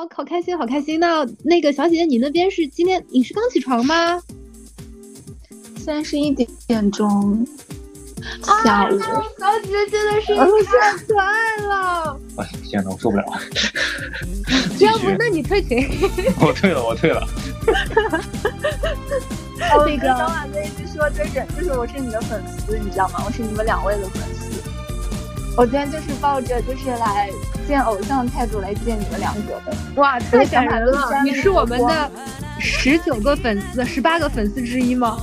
好好开心，好开心。那那个小姐姐，你那边是今天你是刚起床吗？现在是一点点钟，下午。小姐姐真的是太可爱了。哎，天呐，我受不了 了。要不，那你退群。我退了，我退了。那个小马哥一直说，就是就是我是你的粉丝，你知道吗？我是你们两位的粉丝。我今天就是抱着就是来见偶像的态度来见你们两个的。哇，太感人了！你是我们的十九个粉丝、十八个粉丝之一吗？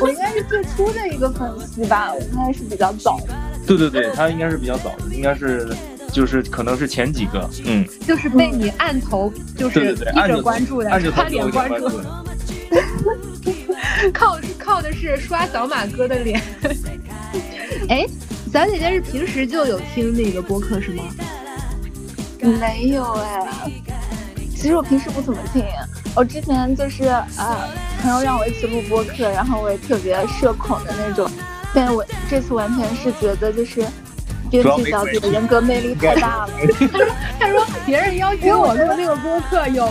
我应该是最初的一个粉丝吧，我应该是比较早。对对对，他应该是比较早的，应该是就是可能是前几个，嗯，就是被你按头就是一直关注的，差点关注。靠靠的是刷小马哥的脸。哎。小姐姐是平时就有听那个播客是吗？没有哎，其实我平时不怎么听。我之前就是啊，朋友让我一起录播客，然后我也特别社恐的那种。但我这次完全是觉得就是编辑小姐的人格魅力太大了。他说别人邀请我录那个播客有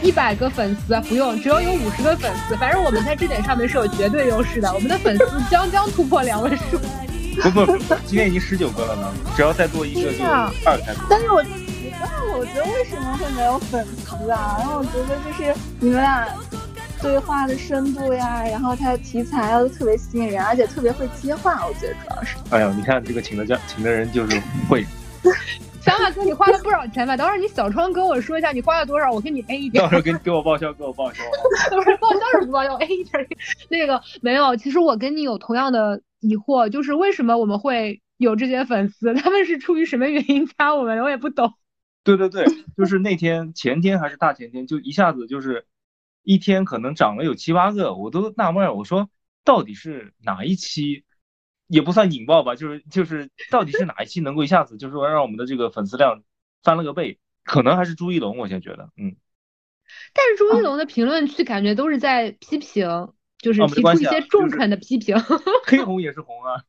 一百个粉丝，不用，只要有五十个粉丝，反正我们在这点上面是有绝对优势的。我们的粉丝将将突破两位数。不 不不，今天已经十九个了呢，只要再多一个就二开。但是我我觉得为什么会没有粉丝啊？然后我觉得就是你们俩对话的深度呀，然后他的题材都特别吸引人，而且特别会接话，我觉得主要是。哎呀，你看这个请的家请的人就是会。小马哥，你花了不少钱吧？等会儿你小窗跟我说一下你花了多少，我给你 A 一点。到时候给给我报销，给我报销。不是报销是不报销，A 一点。那个没有，其实我跟你有同样的。疑惑就是为什么我们会有这些粉丝？他们是出于什么原因加我们？我也不懂。对对对，就是那天前天还是大前天，就一下子就是一天可能涨了有七八个，我都纳闷，我说到底是哪一期也不算引爆吧？就是就是到底是哪一期能够一下子就是说让我们的这个粉丝量翻了个倍？可能还是朱一龙，我现在觉得，嗯。但是朱一龙的评论区感觉都是在批评。就是提出一些中肯的批评，黑红也是红啊！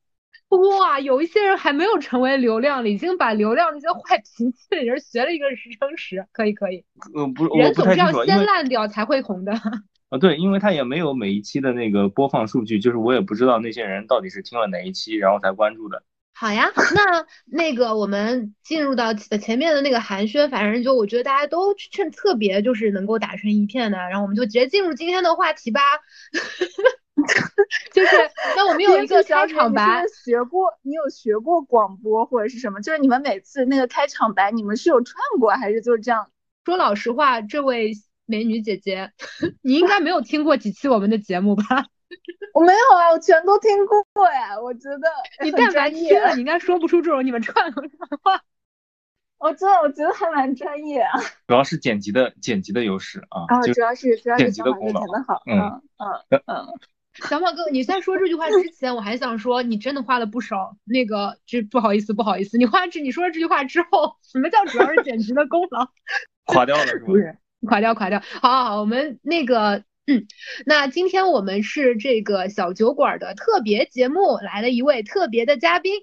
哇，有一些人还没有成为流量了，已经把流量那些坏 脾气的人学了一个十乘十，可以可以。呃，不，人总是要先烂掉才会红的。啊，对，因为他也没有每一期的那个播放数据，就是我也不知道那些人到底是听了哪一期，然后才关注的。好呀，那那个我们进入到前面的那个寒暄，反正就我觉得大家都趁特别就是能够打成一片的，然后我们就直接进入今天的话题吧。就是那我们有一个开场白，学过你有学过广播或者是什么？就是你们每次那个开场白，你们是有串过还是就是这样？说老实话，这位美女姐姐，你应该没有听过几期我们的节目吧？我没有啊，我全都听过呀。我觉得你但凡听了，你应该说不出这种你们串的话。我真的我觉得还蛮专业啊。主要是剪辑的剪辑的优势啊。啊，主要是主要是剪辑的功劳。剪的好。嗯嗯嗯。小马哥，你在说这句话之前，我还想说你真的花了不少。那个，这不好意思，不好意思，你花这你说了这句话之后，什么叫主要是剪辑的功劳？垮掉了是不是？垮掉，垮掉。好好好，我们那个。嗯，那今天我们是这个小酒馆的特别节目，来了一位特别的嘉宾。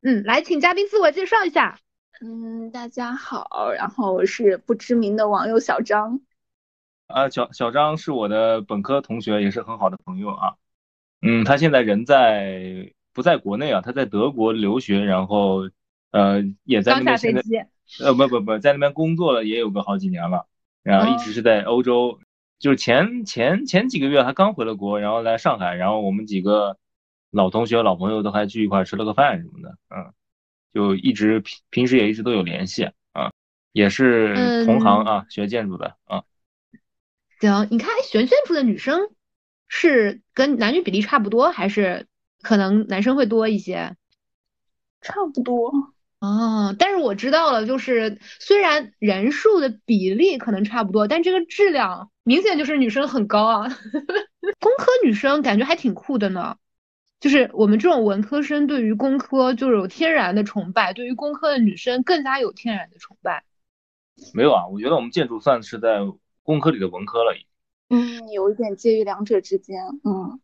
嗯，来，请嘉宾自我介绍一下。嗯，大家好，然后我是不知名的网友小张。啊，小小张是我的本科同学，也是很好的朋友啊。嗯，他现在人在不在国内啊？他在德国留学，然后呃也在那边现在呃不不不在那边工作了，也有个好几年了，然后一直是在欧洲。就是前前前几个月他刚回了国，然后来上海，然后我们几个老同学、老朋友都还聚一块吃了个饭什么的，嗯，就一直平平时也一直都有联系啊，也是同行啊，学建筑的啊。行，你看学建筑的女生是跟男女比例差不多，还是可能男生会多一些？差不多。哦，但是我知道了，就是虽然人数的比例可能差不多，但这个质量明显就是女生很高啊。工科女生感觉还挺酷的呢，就是我们这种文科生对于工科就是有天然的崇拜，对于工科的女生更加有天然的崇拜。没有啊，我觉得我们建筑算是在工科里的文科了，已经。嗯，有一点介于两者之间，嗯。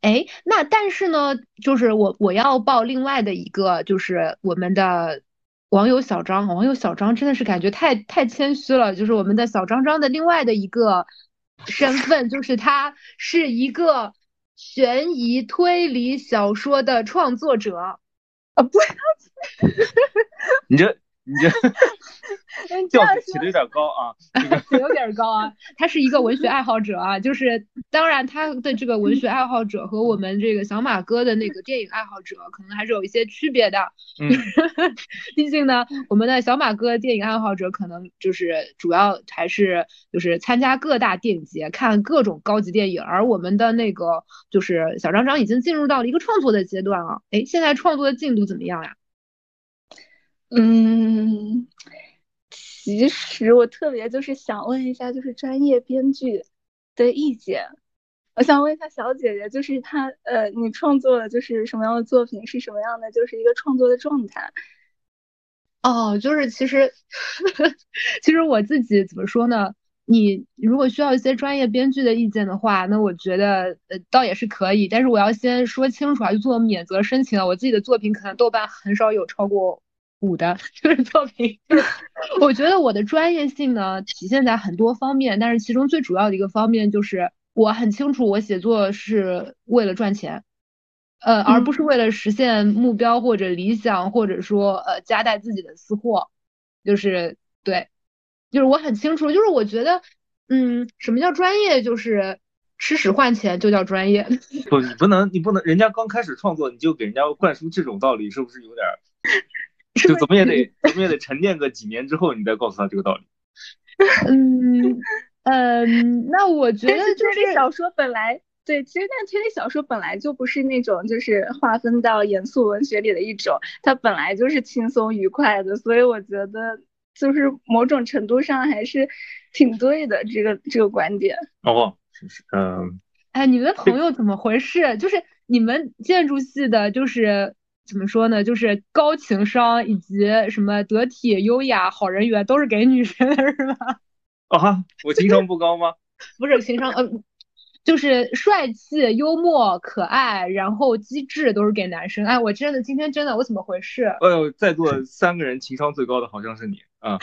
哎，那但是呢，就是我我要报另外的一个，就是我们的网友小张，网友小张真的是感觉太太谦虚了，就是我们的小张张的另外的一个身份，就是他是一个悬疑推理小说的创作者啊，不 你这。你这调起的有点高啊，有点高啊。他是一个文学爱好者啊，就是当然他的这个文学爱好者和我们这个小马哥的那个电影爱好者可能还是有一些区别的。嗯，毕竟呢，我们的小马哥电影爱好者可能就是主要还是就是参加各大电影节看各种高级电影，而我们的那个就是小张张已经进入到了一个创作的阶段了。哎，现在创作的进度怎么样呀？嗯，其实我特别就是想问一下，就是专业编剧的意见。我想问一下小姐姐，就是她呃，你创作的就是什么样的作品，是什么样的，就是一个创作的状态？哦，就是其实 其实我自己怎么说呢？你如果需要一些专业编剧的意见的话，那我觉得呃倒也是可以，但是我要先说清楚啊，就做免责申请啊。我自己的作品可能豆瓣很少有超过。五的 就是作品，我觉得我的专业性呢体现在很多方面，但是其中最主要的一个方面就是我很清楚我写作是为了赚钱，呃，而不是为了实现目标或者理想，或者说呃夹带自己的私货，就是对，就是我很清楚，就是我觉得，嗯，什么叫专业？就是吃屎换钱就叫专业。不，你不能，你不能，人家刚开始创作你就给人家灌输这种道理，是不是有点？就怎么也得 怎么也得沉淀个几年之后，你再告诉他这个道理。嗯嗯，那我觉得就是小说本来对，其实但推理小说本来就不是那种就是划分到严肃文学里的一种，它本来就是轻松愉快的，所以我觉得就是某种程度上还是挺对的这个这个观点。哦，嗯，哎，你们的朋友怎么回事？就是你们建筑系的，就是。怎么说呢？就是高情商以及什么得体、优雅、好人缘，都是给女生的是吧？啊，我情商不高吗？不是情商，呃，就是帅气、幽默、可爱，然后机智，都是给男生。哎，我真的今天真的，我怎么回事？哎呦，在座三个人情商最高的好像是你 啊！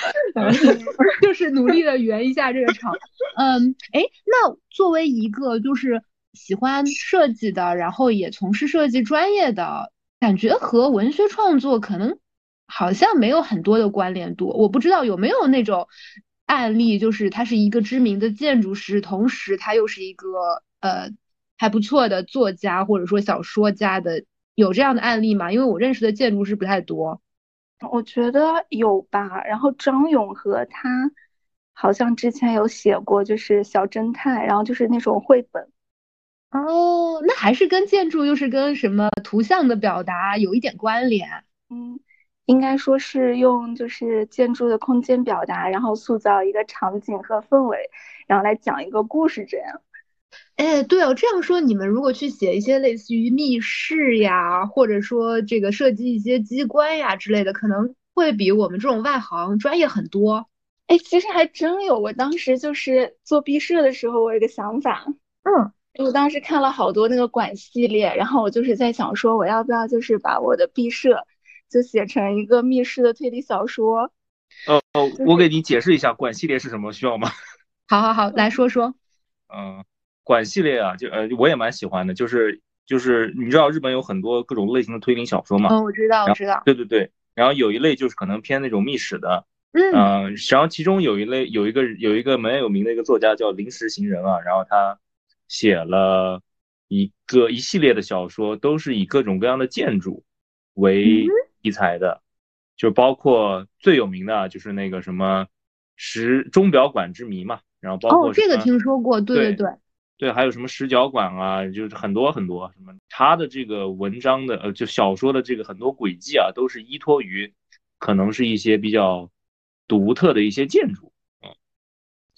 就是努力的圆一下这个场。嗯，哎，那作为一个就是喜欢设计的，然后也从事设计专业的。感觉和文学创作可能好像没有很多的关联度，我不知道有没有那种案例，就是他是一个知名的建筑师，同时他又是一个呃还不错的作家或者说小说家的，有这样的案例吗？因为我认识的建筑师不太多。我觉得有吧，然后张勇和他好像之前有写过，就是小侦探，然后就是那种绘本。哦，那还是跟建筑，又是跟什么图像的表达有一点关联。嗯，应该说是用就是建筑的空间表达，然后塑造一个场景和氛围，然后来讲一个故事这样。哎，对哦，这样说你们如果去写一些类似于密室呀，或者说这个设计一些机关呀之类的，可能会比我们这种外行专业很多。哎，其实还真有，我当时就是做毕设的时候，我有个想法。嗯。我当时看了好多那个馆系列，然后我就是在想说，我要不要就是把我的毕设就写成一个密室的推理小说？哦哦，我给你解释一下馆系列是什么，需要吗？好好好，来说说。嗯，馆系列啊，就呃，我也蛮喜欢的，就是就是你知道日本有很多各种类型的推理小说吗？嗯，我知道，我知道。对对对，然后有一类就是可能偏那种密室的，嗯，然后其中有一类有一个有一个蛮有名的一个作家叫临时行人啊，然后他。写了一个一系列的小说，都是以各种各样的建筑为题材的，就包括最有名的就是那个什么石钟表馆之谜嘛，然后包括哦，这个听说过，对对对。对，还有什么石角馆啊，就是很多很多什么，他的这个文章的呃，就小说的这个很多轨迹啊，都是依托于可能是一些比较独特的一些建筑。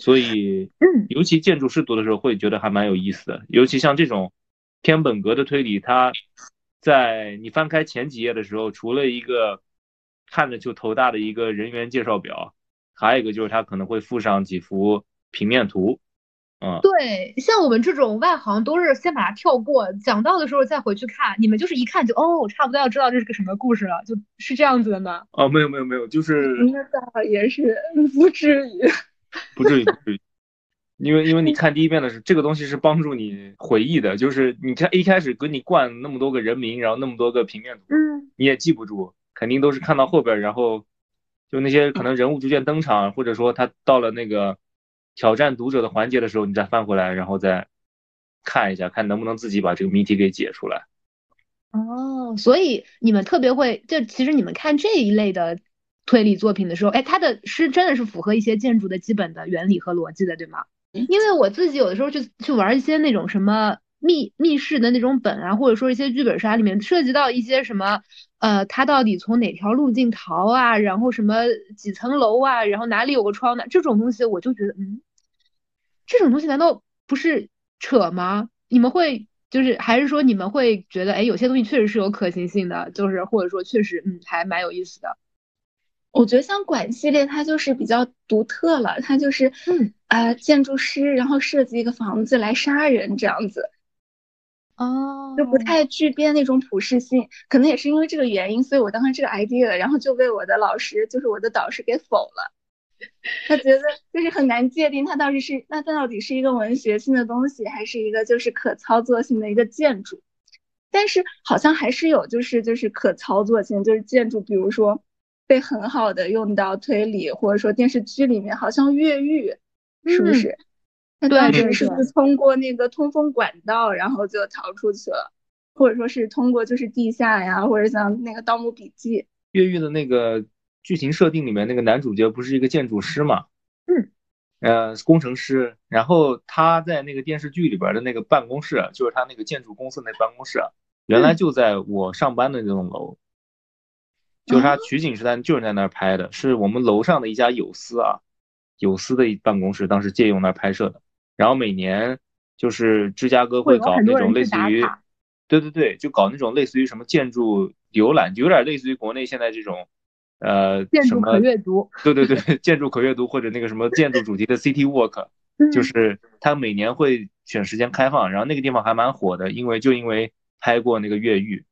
所以，尤其建筑师读的时候会觉得还蛮有意思的。尤其像这种偏本格的推理，它在你翻开前几页的时候，除了一个看着就头大的一个人员介绍表，还有一个就是它可能会附上几幅平面图，嗯，对，像我们这种外行都是先把它跳过，讲到的时候再回去看。你们就是一看就哦，差不多要知道这是个什么故事了，就是这样子的吗？哦，没有没有没有，就是那倒也是不至于，不至于不至于，因为因为你看第一遍的时候这个东西是帮助你回忆的，就是你看一开始给你灌那么多个人名，然后那么多个平面图，嗯，你也记不住，肯定都是看到后边，然后就那些可能人物逐渐登场，或者说他到了那个。挑战读者的环节的时候，你再翻回来，然后再看一下，看能不能自己把这个谜题给解出来。哦，所以你们特别会，就其实你们看这一类的推理作品的时候，哎，他的是真的是符合一些建筑的基本的原理和逻辑的，对吗？因为我自己有的时候去去玩一些那种什么密密室的那种本啊，或者说一些剧本杀里面涉及到一些什么，呃，他到底从哪条路径逃啊，然后什么几层楼啊，然后哪里有个窗呢？这种东西我就觉得，嗯。这种东西难道不是扯吗？你们会就是还是说你们会觉得，哎，有些东西确实是有可行性的，就是或者说确实，嗯，还蛮有意思的。我觉得像馆系列，它就是比较独特了，它就是，嗯啊，建筑师然后设计一个房子来杀人这样子，哦，就不太具备那种普适性。可能也是因为这个原因，所以我当时这个 idea，然后就被我的老师，就是我的导师给否了。他觉得就是很难界定，它到底是那它到底是一个文学性的东西，还是一个就是可操作性的一个建筑？但是好像还是有就是就是可操作性，就是建筑，比如说被很好的用到推理或者说电视剧里面，好像越狱，是不是？他当时是不是通过那个通风管道，然后就逃出去了？或者说是通过就是地下呀，或者像那个《盗墓笔记》越狱的那个。剧情设定里面那个男主角不是一个建筑师嘛？嗯，呃，工程师。然后他在那个电视剧里边的那个办公室，就是他那个建筑公司那办公室，原来就在我上班的那栋楼。就是他取景是在就是在那儿拍的，是我们楼上的一家有司啊，有司的办公室，当时借用那儿拍摄的。然后每年就是芝加哥会搞那种类似于，对对对，就搞那种类似于什么建筑浏览，有点类似于国内现在这种。呃，建筑可阅读，对对对，建筑可阅读或者那个什么建筑主题的 City Walk，就是他每年会选时间开放，然后那个地方还蛮火的，因为就因为拍过那个越狱啊。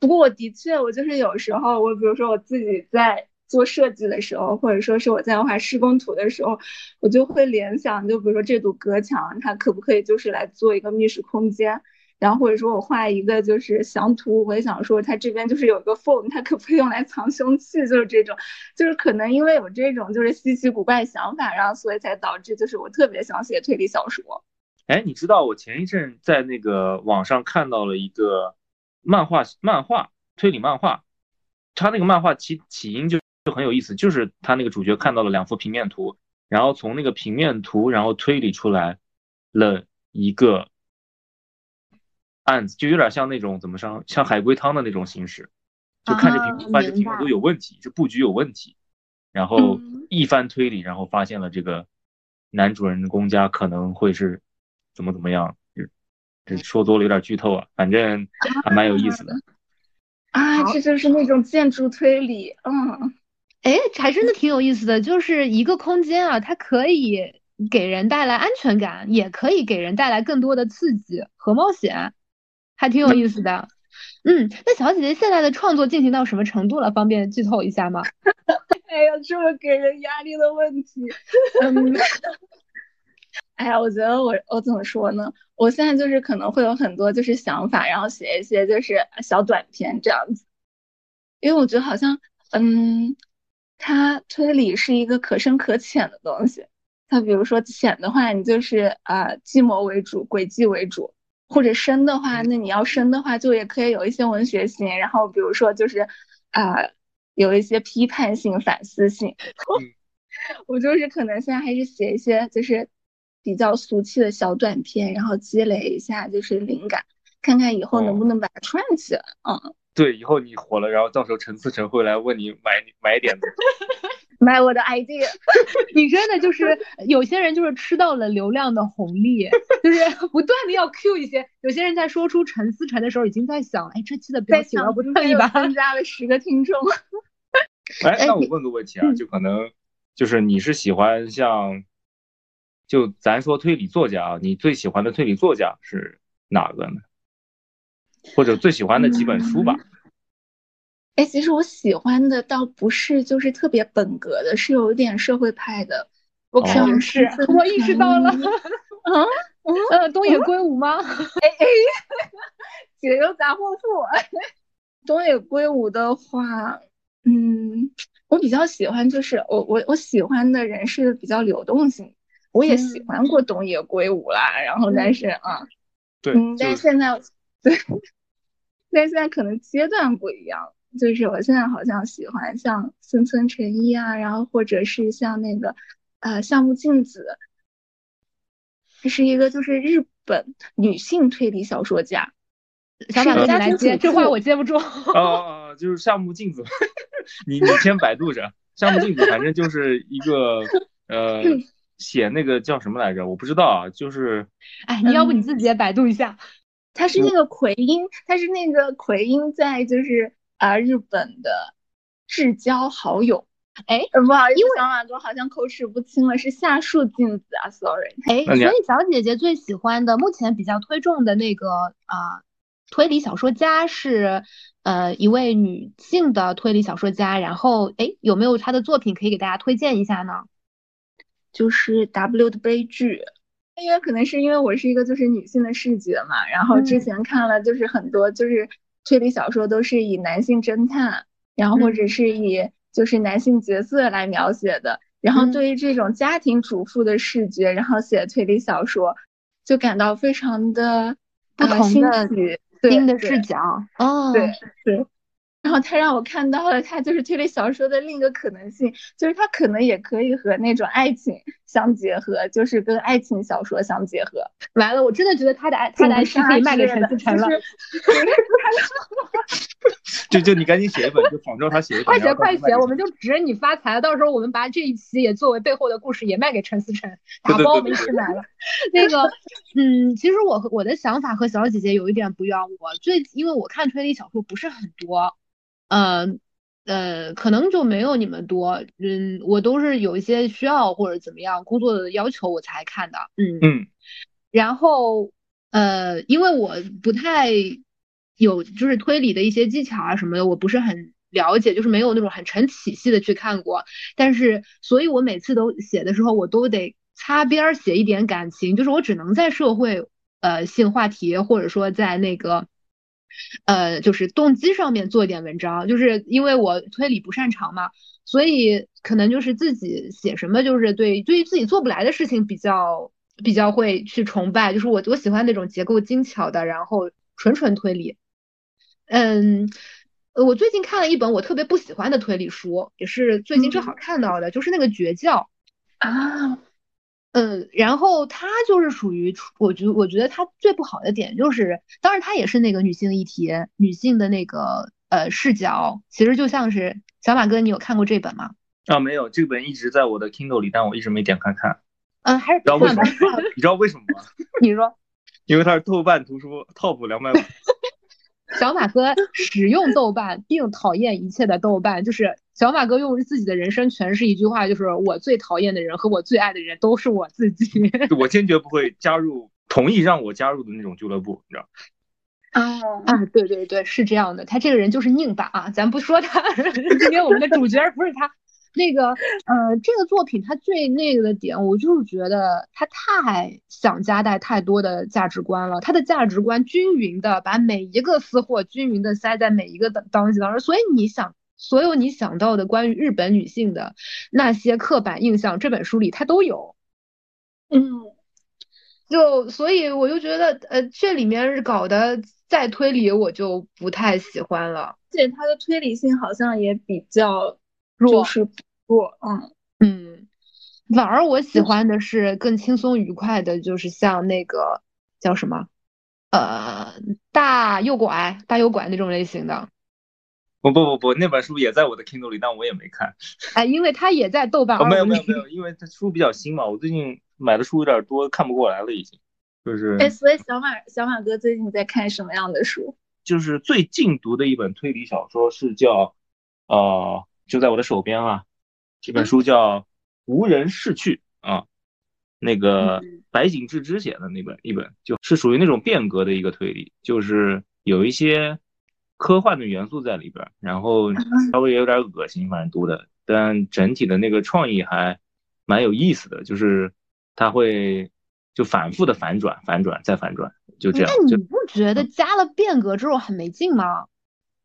不过我的确，我就是有时候，我比如说我自己在做设计的时候，或者说是我在画施工图的时候，我就会联想，就比如说这堵隔墙，它可不可以就是来做一个密室空间？然后或者说我画一个就是详图，我也想说它这边就是有个缝，它可不可以用来藏凶器？就是这种，就是可能因为有这种就是稀奇古怪想法，然后所以才导致就是我特别想写推理小说。哎，你知道我前一阵在那个网上看到了一个漫画，漫画推理漫画，他那个漫画起起因就就很有意思，就是他那个主角看到了两幅平面图，然后从那个平面图然后推理出来了一个。案子就有点像那种怎么说，像海龟汤的那种形式，就看着平发现题目都有问题，这布局有问题，然后一番推理，然后发现了这个男主人公家可能会是怎么怎么样，这说多了有点剧透啊，反正还蛮有意思的。啊，这就是那种建筑推理，嗯，哎，还真的挺有意思的，就是一个空间啊，它可以给人带来安全感，也可以给人带来更多的刺激和冒险。还挺有意思的，嗯，那小姐姐现在的创作进行到什么程度了？方便剧透一下吗？哎呀，这么给人压力的问题，嗯，哎呀，我觉得我我怎么说呢？我现在就是可能会有很多就是想法，然后写一些就是小短篇这样子，因为我觉得好像，嗯，它推理是一个可深可浅的东西。它比如说浅的话，你就是啊计谋为主，诡计为主。或者深的话，那你要深的话，就也可以有一些文学性，然后比如说就是啊，有一些批判性、反思性。我就是可能现在还是写一些就是比较俗气的小短片，然后积累一下就是灵感，看看以后能不能把它串起来。嗯，对，以后你火了，然后到时候陈思诚会来问你买买点子。买我的 idea，你真的就是有些人就是吃到了流量的红利，就是不断的要 Q 一些。有些人在说出陈思诚的时候，已经在想，哎，这期的标题要不蹭一把？增加了十个听众。哎，那我问个问题啊，就可能就是你是喜欢像就咱说推理作家啊，你最喜欢的推理作家是哪个呢？或者最喜欢的几本书吧？哎，其实我喜欢的倒不是就是特别本格的，是有一点社会派的。我肯定是，我意识到了。嗯嗯，东野圭吾吗？哎 哎，解忧杂货铺。东野圭吾的话，嗯，我比较喜欢，就是我我我喜欢的人是比较流动性。我也喜欢过东野圭吾啦，然后但是啊，对，但是现在对，但是现在可能阶段不一样，就是我现在好像喜欢像森村诚一啊，然后或者是像那个呃项目镜子，这是一个就是日本女性推理小说家。小马哥来接，这话我接不住。哦哦，就是项目镜子，你你先百度着。项目镜子，反正就是一个呃，写那个叫什么来着？我不知道啊，就是，哎，你要不你自己也百度一下。他是那个奎因，他是那个奎因在就是啊日本的至交好友。哎，不好意思，小马哥好像口齿不清了，是夏树镜子啊，sorry。哎，所以小姐姐最喜欢的，目前比较推重的那个啊。推理小说家是，呃，一位女性的推理小说家。然后，哎，有没有她的作品可以给大家推荐一下呢？就是《W 的悲剧》，因为可能是因为我是一个就是女性的视觉嘛。然后之前看了就是很多就是推理小说都是以男性侦探，然后或者是以就是男性角色来描写的。然后对于这种家庭主妇的视觉，然后写推理小说，就感到非常的不同的。新的视角哦，对对，然后他让我看到了他就是推理小说的另一个可能性，就是他可能也可以和那种爱情相结合，就是跟爱情小说相结合。完了，我真的觉得他的爱他的爱情可以卖给陈思诚了。就就你赶紧写一本，就仿照他写一本。快写快写，我们就指着你发财了。到时候我们把这一期也作为背后的故事，也卖给陈思诚，打包我们一起买了。那个，嗯，其实我和我的想法和小姐姐有一点不一样。我最因为我看推理小说不是很多，嗯呃，可能就没有你们多。嗯，我都是有一些需要或者怎么样工作的要求我才看的。嗯嗯。然后呃，因为我不太。有就是推理的一些技巧啊什么的，我不是很了解，就是没有那种很成体系的去看过。但是，所以我每次都写的时候，我都得擦边写一点感情，就是我只能在社会呃性话题，或者说在那个呃就是动机上面做一点文章。就是因为我推理不擅长嘛，所以可能就是自己写什么，就是对对于自己做不来的事情比较比较会去崇拜。就是我我喜欢那种结构精巧的，然后纯纯推理。嗯，我最近看了一本我特别不喜欢的推理书，也是最近正好看到的，就是那个《绝教》啊。嗯，然后它就是属于，我觉我觉得它最不好的点就是，当然它也是那个女性议题，女性的那个呃视角，其实就像是小马哥，你有看过这本吗？啊，没有，这本一直在我的 Kindle 里，但我一直没点开看。嗯，还是知道为什么？你知道为什么吗？你说？因为它是豆瓣图书 Top 两百五。小马哥使用豆瓣，并讨厌一切的豆瓣。就是小马哥用自己的人生诠释一句话，就是我最讨厌的人和我最爱的人都是我自己。我坚决不会加入，同意让我加入的那种俱乐部，你知道？哦啊，对对对，是这样的。他这个人就是拧巴啊，咱不说他，因为我们的主角不是他。那个，呃，这个作品它最那个的点，我就是觉得它太想夹带太多的价值观了。它的价值观均匀的把每一个私货均匀的塞在每一个当当当中，所以你想，所有你想到的关于日本女性的那些刻板印象，这本书里它都有。嗯，就所以我就觉得，呃，这里面搞的再推理，我就不太喜欢了。而且它的推理性好像也比较。弱是弱，嗯嗯，反而我喜欢的是更轻松愉快的，就是像那个叫什么，呃，大右拐、大右拐那种类型的。不不不不，那本书也在我的 Kindle 里，但我也没看。哎，因为它也在豆瓣。没有没有没有，因为它书比较新嘛，我最近买的书有点多，看不过来了已经。就是。哎，所以小马小马哥最近在看什么样的书？就是最近读的一本推理小说是叫，呃。就在我的手边啊，这本书叫《无人逝去》啊，那个白井智之写的那本一本，就是属于那种变革的一个推理，就是有一些科幻的元素在里边，然后稍微有点恶心，反正读的，但整体的那个创意还蛮有意思的，就是他会就反复的反转、反转再反转，就这样。那你不觉得加了变革之后很没劲吗？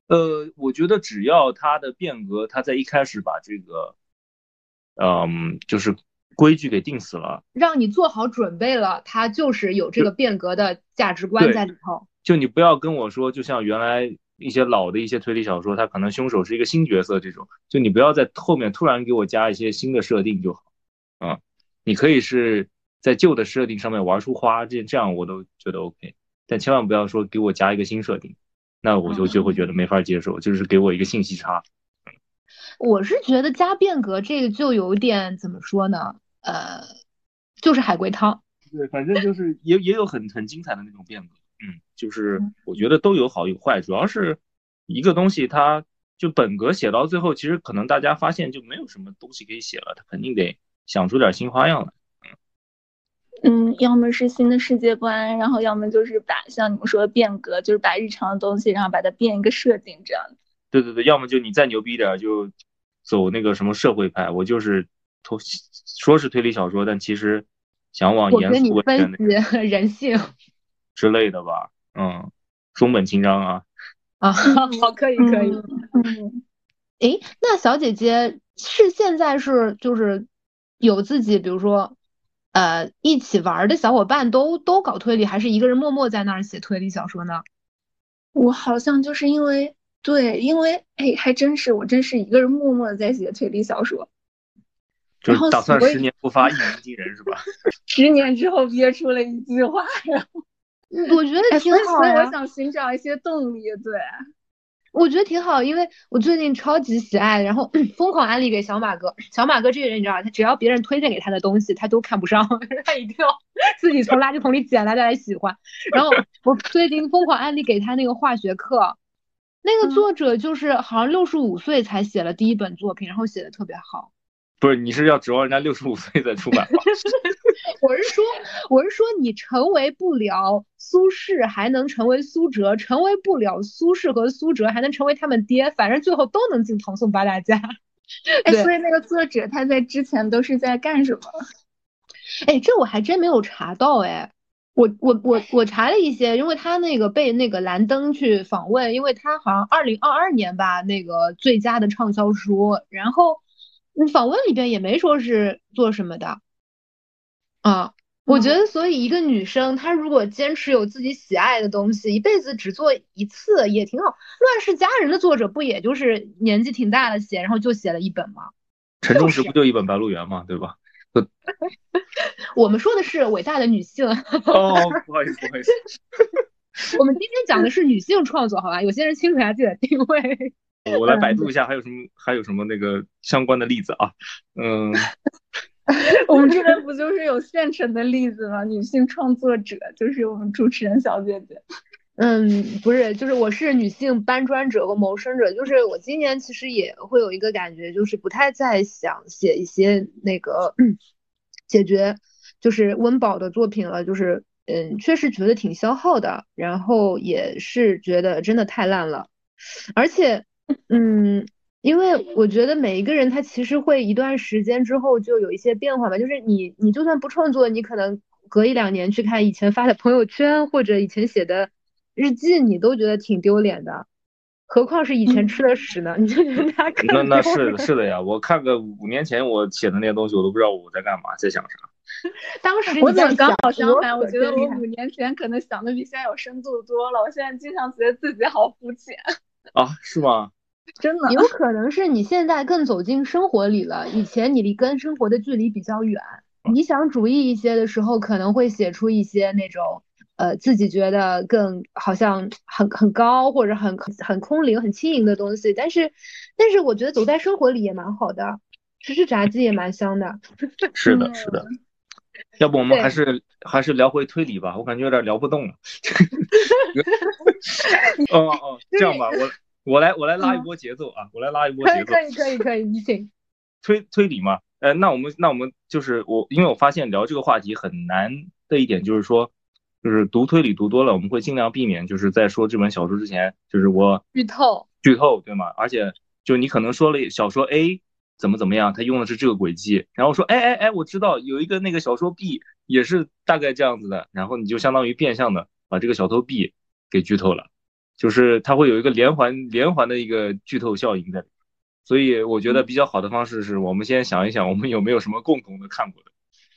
呃，我觉得只要他的变革，他在一开始把这个，嗯，就是规矩给定死了，让你做好准备了，他就是有这个变革的价值观在里头。就你不要跟我说，就像原来一些老的一些推理小说，他可能凶手是一个新角色这种，就你不要在后面突然给我加一些新的设定就好。啊，你可以是在旧的设定上面玩出花，这这样我都觉得 OK，但千万不要说给我加一个新设定。那我就就会觉得没法接受，就是给我一个信息差。我是觉得加变革这个就有点怎么说呢？呃，就是海龟汤。对，反正就是也也有很很精彩的那种变革。嗯，就是我觉得都有好有坏，主要是一个东西，它就本格写到最后，其实可能大家发现就没有什么东西可以写了，他肯定得想出点新花样来。嗯，要么是新的世界观，然后要么就是把像你们说的变革，就是把日常的东西，然后把它变一个设定这样对对对，要么就你再牛逼点，就走那个什么社会派，我就是推说是推理小说，但其实想往严肃分析 人性之类的吧。嗯，松本清张啊。啊，好，可以可以。嗯，诶，那小姐姐是现在是就是有自己，比如说。呃，一起玩的小伙伴都都搞推理，还是一个人默默在那儿写推理小说呢？我好像就是因为对，因为哎，还真是我真是一个人默默的在写推理小说，然后打算十年不发一鸣惊人是吧？十年之后憋出了一句话，然后我觉得挺好呀。我想寻找一些动力，对。我觉得挺好，因为我最近超级喜爱，然后 疯狂安利给小马哥。小马哥这个人你知道他只要别人推荐给他的东西，他都看不上，他一定要 自己从垃圾桶里捡来再来喜欢。然后我最近疯狂安利给他那个化学课，那个作者就是好像六十五岁才写了第一本作品，然后写的特别好。不是，你是要指望人家六十五岁再出版吗？我是说，我是说，你成为不了苏轼，还能成为苏辙；成为不了苏轼和苏辙，还能成为他们爹。反正最后都能进唐宋八大家。哎，所以那个作者他在之前都是在干什么？哎，这我还真没有查到。哎，我我我我查了一些，因为他那个被那个兰登去访问，因为他好像二零二二年吧，那个最佳的畅销书，然后。你访问里边也没说是做什么的，啊，我觉得所以一个女生她如果坚持有自己喜爱的东西，一辈子只做一次也挺好。乱世佳人的作者不也就是年纪挺大的写，然后就写了一本吗？陈忠实不就一本白鹿原吗？对吧？我们说的是伟大的女性。哦，不好意思，不好意思。我们今天讲的是女性创作，好吧？有些人清楚一下自己的定位。我来百度一下，还有什么还有什么那个相关的例子啊？嗯，我们这边不就是有现成的例子吗？女性创作者就是我们主持人小姐姐。嗯，不是，就是我是女性搬砖者和谋生者。就是我今年其实也会有一个感觉，就是不太再想写一些那个解决就是温饱的作品了。就是嗯，确实觉得挺消耗的，然后也是觉得真的太烂了，而且。嗯，因为我觉得每一个人他其实会一段时间之后就有一些变化吧，就是你你就算不创作，你可能隔一两年去看以前发的朋友圈或者以前写的日记，你都觉得挺丢脸的，何况是以前吃的屎呢？你就觉得他那那是是的呀，我看个五年前我写的那些东西，我都不知道我在干嘛，在想啥。当时我怎么刚好相反？我觉得我五年前可能想的比现在有深度多了，我现在经常觉得自己好肤浅。啊，是吗？真的有可能是你现在更走进生活里了。以前你离跟生活的距离比较远，理想主义一些的时候，可能会写出一些那种呃自己觉得更好像很很高或者很很空灵、很轻盈的东西。但是，但是我觉得走在生活里也蛮好的，吃吃炸鸡也蛮香的。是的，是的。要不我们还是还是聊回推理吧，我感觉有点聊不动了。哦哦，这样吧，我我来我来拉一波节奏啊，我来拉一波节奏。可以可以可以，你请。推推理嘛。呃，那我们那我们就是我，因为我发现聊这个话题很难的一点就是说，就是读推理读多了，我们会尽量避免就是在说这本小说之前，就是我剧透剧透，对吗？而且就你可能说了小说 A 怎么怎么样，他用的是这个轨迹，然后说哎哎哎，我知道有一个那个小说 B 也是大概这样子的，然后你就相当于变相的把这个小偷 B 给剧透了，就是它会有一个连环连环的一个剧透效应在里。所以我觉得比较好的方式是我们先想一想，我们有没有什么共同的看过的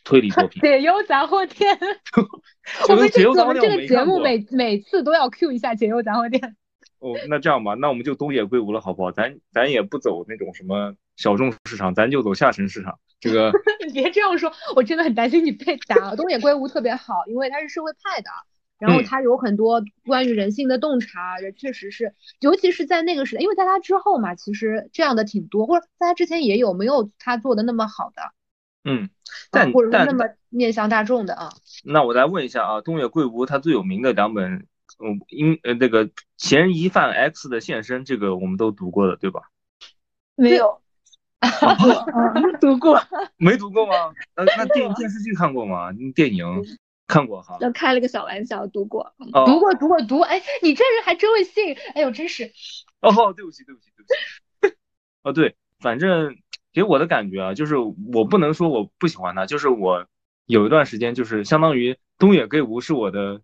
推理作品？解忧杂货店。我们这我们这个节目每每次都要 Q 一下解忧杂货店。哦，那这样吧，那我们就东野圭吾了，好不好？咱咱也不走那种什么小众市场，咱就走下沉市场。这个你别这样说，我真的很担心你被打。东野圭吾特别好，因为他是社会派的。然后他有很多关于人性的洞察，也确实是，尤其是在那个时代，因为在他之后嘛，其实这样的挺多，或者在他之前也有，没有他做的那么好的，嗯，但或者说那么面向大众的啊。那我再问一下啊，东野圭吾他最有名的两本，嗯，因呃那个嫌疑犯 X 的现身，这个我们都读过的对吧？没有，读过，没读过吗？那 那电电视剧看过吗？电影？看过哈，就开了个小玩笑，读过，读过，读过，读，哎，你这人还真会信，哎呦，真是，哦，对不起，对不起，对不起，哦，对，反正给我的感觉啊，就是我不能说我不喜欢他，就是我有一段时间就是相当于东野圭吾是我的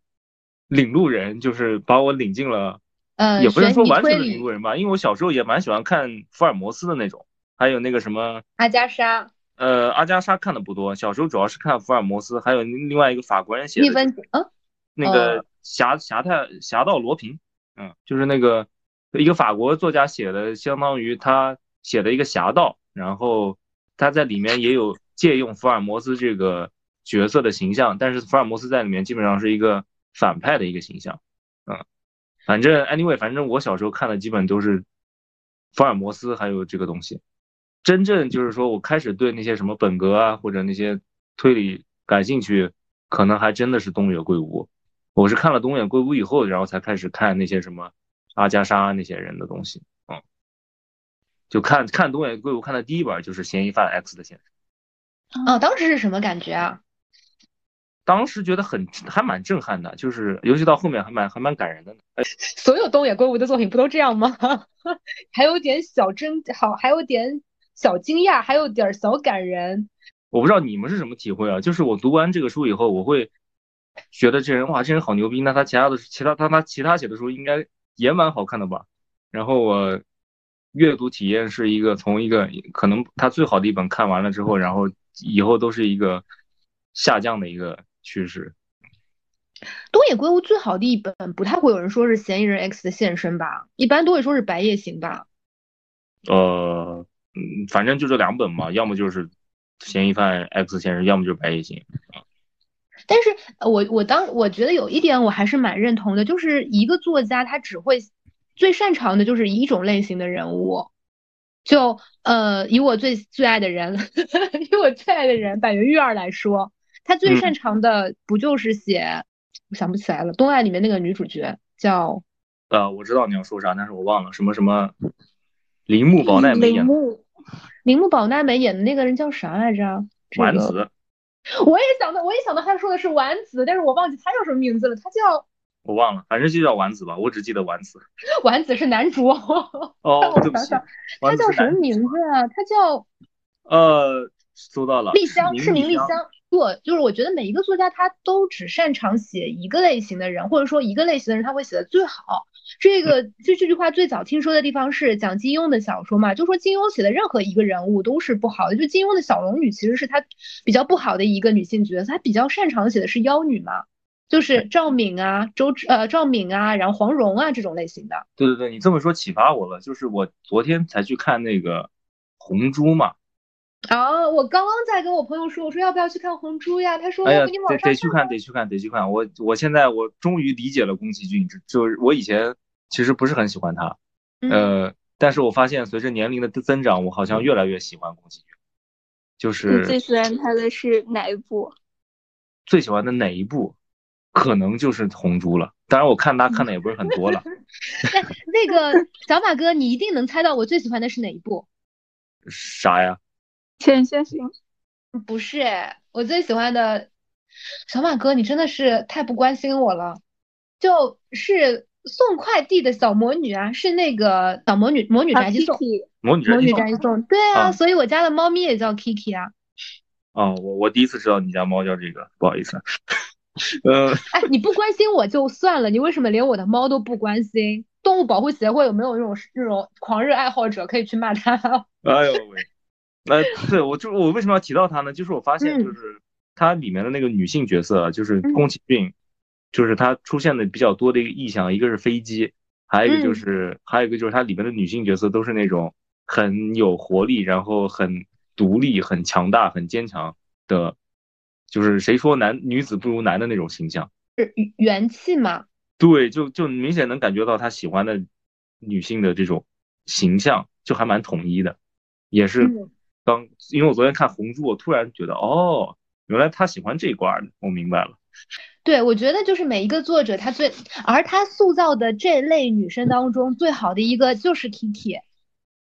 领路人，就是把我领进了，嗯，也不是说完全的领路人吧，因为我小时候也蛮喜欢看福尔摩斯的那种，还有那个什么阿加莎。呃，阿加莎看的不多，小时候主要是看福尔摩斯，还有另外一个法国人写的，嗯，那个侠侠太侠盗罗平，嗯，就是那个一个法国作家写的，相当于他写的一个侠盗，然后他在里面也有借用福尔摩斯这个角色的形象，但是福尔摩斯在里面基本上是一个反派的一个形象，嗯，反正 anyway，反正我小时候看的基本都是福尔摩斯，还有这个东西。真正就是说，我开始对那些什么本格啊，或者那些推理感兴趣，可能还真的是东野圭吾。我是看了东野圭吾以后，然后才开始看那些什么阿加莎那些人的东西。嗯，就看看东野圭吾看的第一本就是《嫌疑犯 X 的现身》。哦，当时是什么感觉啊？当时觉得很还蛮震撼的，就是尤其到后面还蛮还蛮感人的。哎，所有东野圭吾的作品不都这样吗？还有点小真好，还有点。小惊讶，还有点小感人。我不知道你们是什么体会啊？就是我读完这个书以后，我会觉得这人哇，这人好牛逼。那他其他的其他他他其他写的书应该也蛮好看的吧？然后我阅读体验是一个从一个可能他最好的一本看完了之后，然后以后都是一个下降的一个趋势。东野圭吾最好的一本不太会有人说是《嫌疑人 X 的现身》吧？一般都会说是《白夜行》吧？呃。嗯，反正就这两本嘛，要么就是嫌疑犯 X 先生，要么就是白夜行啊。但是，我我当我觉得有一点我还是蛮认同的，就是一个作家他只会最擅长的就是一种类型的人物。就呃，以我最最爱的人，以我最爱的人板垣育二来说，他最擅长的不就是写，我想不起来了，《东爱》里面那个女主角叫呃，我知道你要说啥，但是我忘了什么什么。铃木保奈美演，铃木保奈美演的那个人叫啥来着？丸子。我也想到，我也想到他说的是丸子，但是我忘记他叫什么名字了。他叫我忘了，反正就叫丸子吧，我只记得丸子。丸子是男主。哦，对不起。他叫什么名字啊？他叫呃，搜到了。丽香是名丽香。对，就是我觉得每一个作家他都只擅长写一个类型的人，或者说一个类型的人他会写的最好。这个就这句话最早听说的地方是讲金庸的小说嘛，就说金庸写的任何一个人物都是不好的。就金庸的小龙女其实是他比较不好的一个女性角色，他比较擅长写的是妖女嘛，就是赵敏啊、周呃赵敏啊，然后黄蓉啊这种类型的。对对对，你这么说启发我了，就是我昨天才去看那个《红珠》嘛。哦，我刚刚在跟我朋友说，我说要不要去看《红猪》呀？他说，哎呀，得得去看，得去看，得去看。我我现在我终于理解了宫崎骏，就是我以前其实不是很喜欢他，呃，但是我发现随着年龄的增长，我好像越来越喜欢宫崎骏。就是你最喜欢他的是哪一部？最喜欢的哪一部？可能就是《红猪》了。当然，我看他看的也不是很多了。那那个小马哥，你一定能猜到我最喜欢的是哪一部？啥呀？钱先行，不是哎，我最喜欢的小马哥，你真的是太不关心我了。就是送快递的小魔女啊，是那个小魔女魔女宅急送，魔女魔女宅急送，对啊，所以我家的猫咪也叫 Kiki 啊。哦，我我第一次知道你家猫叫这个，不好意思。呃，哎，你不关心我就算了，你为什么连我的猫都不关心？动物保护协会有没有那种那种狂热爱好者可以去骂他？哎呦喂，那 对我就我为什么要提到她呢？就是我发现就是它里面的那个女性角色，就是宫崎骏，就是他出现的比较多的一个意象，一个是飞机，还有一个就是还有一个就是它里面的女性角色都是那种很有活力，然后很独立、很强大、很坚强的。就是谁说男女子不如男的那种形象，是元气嘛？对，就就明显能感觉到他喜欢的女性的这种形象，就还蛮统一的。也是刚，因为我昨天看《红猪》，我突然觉得，哦，原来他喜欢这一挂的，我明白了。对，我觉得就是每一个作者他最，而他塑造的这类女生当中最好的一个就是 Kiki，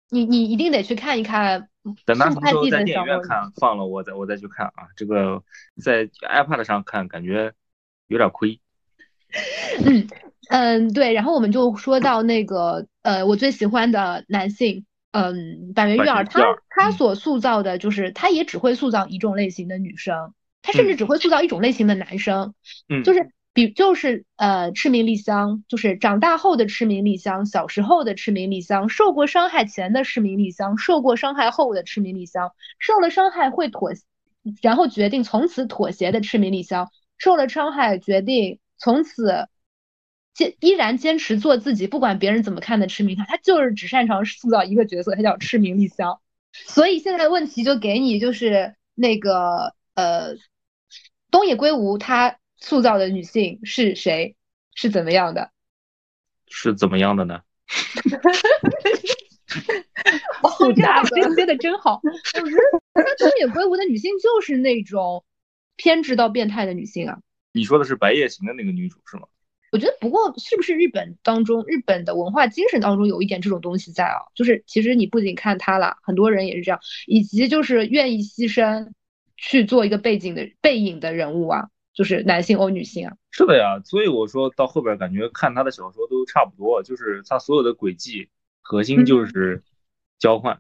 你你一定得去看一看。等他什么时候在电影院看放了，我再我再去看啊。这个在 iPad 上看感觉有点亏。嗯嗯，对。然后我们就说到那个呃，我最喜欢的男性，嗯，板垣育儿，他他所塑造的就是他也只会塑造一种类型的女生，他甚至只会塑造一种类型的男生，嗯，就是。比就是呃，赤名丽香，就是长大后的赤名丽香，小时候的赤名丽香，受过伤害前的赤名丽香，受过伤害后的赤名丽香，受了伤害会妥，然后决定从此妥协的赤名丽香，受了伤害决定从此坚依然坚持做自己，不管别人怎么看的赤名他，他就是只擅长塑造一个角色，他叫赤名丽香。所以现在问题就给你，就是那个呃，东野圭吾他。塑造的女性是谁？是怎么样的？是怎么样的呢？哦，这老师接的真好。我觉得东野圭吾的女性就是那种偏执到变态的女性啊。你说的是《白夜行》的那个女主是吗？我觉得，不过是不是日本当中，日本的文化精神当中有一点这种东西在啊？就是其实你不仅看他了，很多人也是这样，以及就是愿意牺牲去做一个背景的背影的人物啊。就是男性欧女性啊，是的呀，所以我说到后边感觉看他的小说都差不多，就是他所有的轨迹核心就是交换，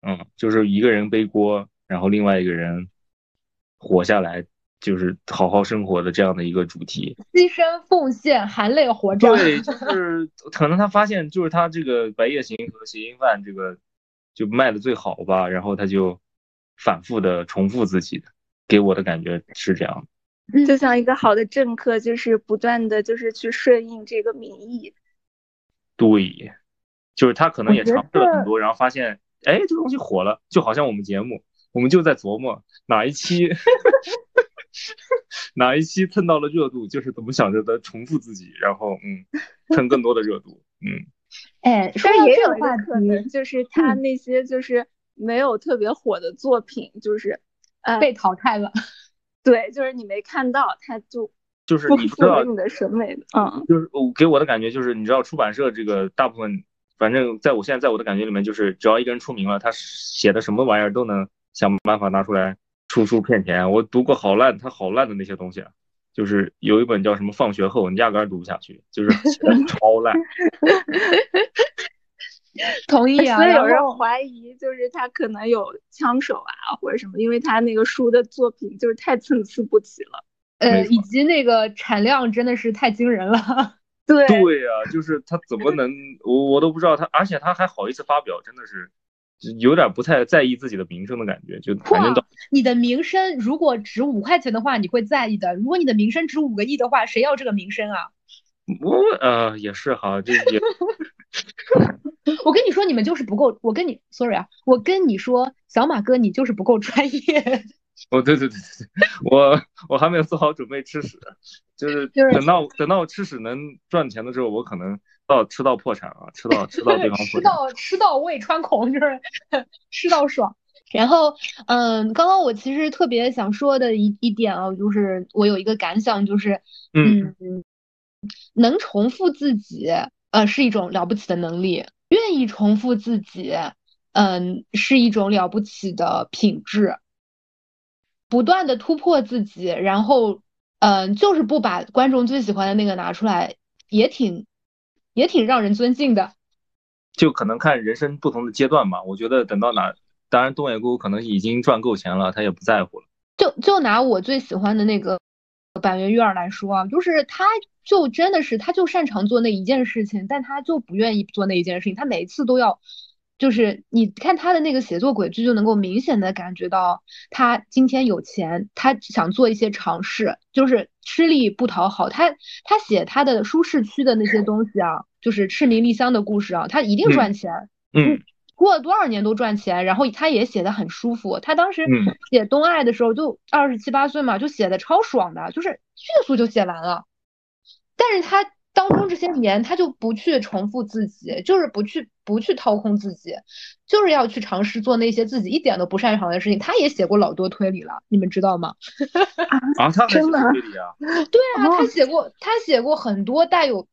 嗯，就是一个人背锅，然后另外一个人活下来，就是好好生活的这样的一个主题，牺牲奉献，含泪活着。对，就是可能他发现就是他这个《白夜行》和《谐音饭》这个就卖的最好吧，然后他就反复的重复自己，给我的感觉是这样的。就像一个好的政客，就是不断的就是去顺应这个民意。对，就是他可能也尝试了很多，然后发现，哎，这东西火了，就好像我们节目，我们就在琢磨哪一期，哪一期蹭到了热度，就是怎么想着的重复自己，然后嗯，蹭更多的热度，嗯。哎，说到这个话题，就是他那些就是没有特别火的作品，就是呃被淘汰了。对，就是你没看到，他就就是你不知道你的审美的，嗯，就是我给我的感觉就是，你知道出版社这个大部分，反正在我现在在我的感觉里面，就是只要一个人出名了，他写的什么玩意儿都能想办法拿出来出书骗钱。我读过好烂，他好烂的那些东西啊，就是有一本叫什么《放学后》，你压根读不下去，就是 超烂。同意啊，所以有人怀疑，就是他可能有枪手啊，或者什么，因为他那个书的作品就是太参差不齐了，呃，以及那个产量真的是太惊人了。对对呀，就是他怎么能，我我都不知道他，而且他还好意思发表，真的是有点不太在意自己的名声的感觉，就反正到你的名声如果值五块钱的话，你会在意的；如果你的名声值五个亿的话，谁要这个名声啊？我呃也是哈，这也。我跟你说，你们就是不够。我跟你，sorry 啊，我跟你说，小马哥，你就是不够专业。哦，对对对对对，我我还没有做好准备吃屎，就是等到等到我吃屎能赚钱的时候，我可能到吃到破产啊，吃到吃到对方 吃到吃到胃穿孔，就是 吃到爽。然后，嗯，刚刚我其实特别想说的一一点啊，就是我有一个感想，就是嗯，能重复自己。呃，是一种了不起的能力。愿意重复自己，嗯，是一种了不起的品质。不断的突破自己，然后，嗯，就是不把观众最喜欢的那个拿出来，也挺，也挺让人尊敬的。就可能看人生不同的阶段吧。我觉得等到哪，当然东野圭吾可能已经赚够钱了，他也不在乎了。就就拿我最喜欢的那个板垣瑞二来说啊，就是他就真的是他就擅长做那一件事情，但他就不愿意做那一件事情，他每次都要。就是你看他的那个写作轨迹，就能够明显的感觉到他今天有钱，他想做一些尝试，就是吃力不讨好。他他写他的舒适区的那些东西啊，就是赤名丽香的故事啊，他一定赚钱。嗯，过了多少年都赚钱，然后他也写的很舒服。他当时写东爱的时候就二十七八岁嘛，就写的超爽的，就是迅速就写完了。但是他。当中这些年，他就不去重复自己，就是不去不去掏空自己，就是要去尝试做那些自己一点都不擅长的事情。他也写过老多推理了，你们知道吗？啊，他真的推理啊？对啊，他写过，他写过很多带有，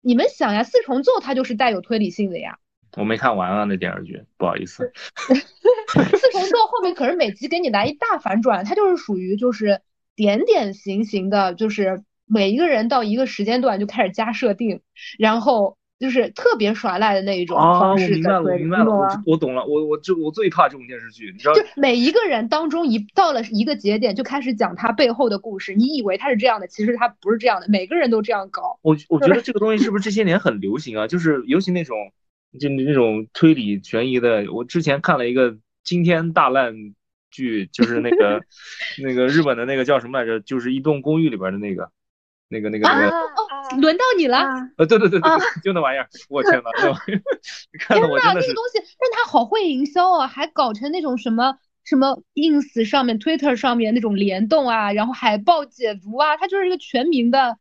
你们想呀，四重奏它就是带有推理性的呀。我没看完啊，那电视剧，不好意思。四重奏后面可是每集给你来一大反转，它就是属于就是点点型型的，就是。每一个人到一个时间段就开始加设定，然后就是特别耍赖的那一种方式。我明白了，我明白了，我我懂了。我我这我最怕这种电视剧，你知道？就每一个人当中一到了一个节点，就开始讲他背后的故事。你以为他是这样的，其实他不是这样的。每个人都这样搞。我我觉得这个东西是不是这些年很流行啊？就是尤其那种就那种推理悬疑的。我之前看了一个惊天大烂剧，就是那个 那个日本的那个叫什么来着？就是一栋公寓里边的那个。那个那个那个哦，轮到你了。呃，对对对对，就那玩意儿，我天呐，那玩意儿，看的我真的是。那个东西，但他好会营销啊，还搞成那种什么什么 ins 上面、Twitter 上面那种联动啊，然后海报解读啊，他就是一个全民的、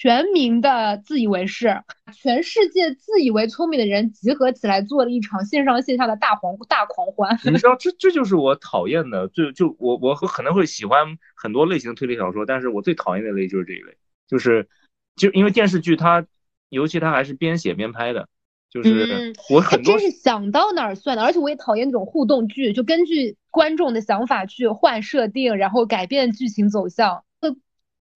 全民的自以为是，全世界自以为聪明的人集合起来做了一场线上线下的大狂大狂欢。你知道，这这就是我讨厌的，就就我我可能会喜欢很多类型的推理小说，但是我最讨厌的类就是这一类。就是，就因为电视剧它，尤其它还是边写边拍的，就是我很多真是想到哪儿算哪儿，而且我也讨厌那种互动剧，就根据观众的想法去换设定，然后改变剧情走向。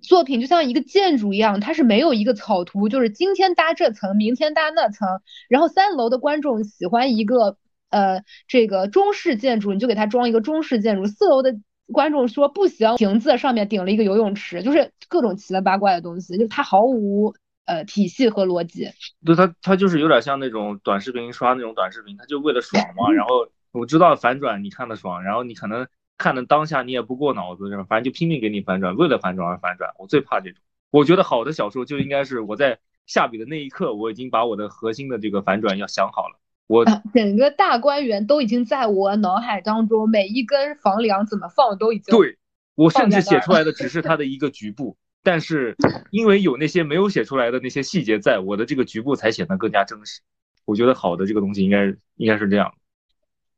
作品就像一个建筑一样，它是没有一个草图，就是今天搭这层，明天搭那层，然后三楼的观众喜欢一个呃这个中式建筑，你就给他装一个中式建筑，四楼的。观众说不行，瓶子上面顶了一个游泳池，就是各种奇了八怪的东西，就它毫无呃体系和逻辑。对，它它就是有点像那种短视频刷那种短视频，它就为了爽嘛。然后我知道反转你看的爽，然后你可能看的当下你也不过脑子，反正就拼命给你反转，为了反转而反转。我最怕这种。我觉得好的小说就应该是我在下笔的那一刻，我已经把我的核心的这个反转要想好了。我整个大观园都已经在我脑海当中，每一根房梁怎么放都已经对我甚至写出来的只是它的一个局部，但是因为有那些没有写出来的那些细节，在我的这个局部才显得更加真实。我觉得好的这个东西应该应该是这样。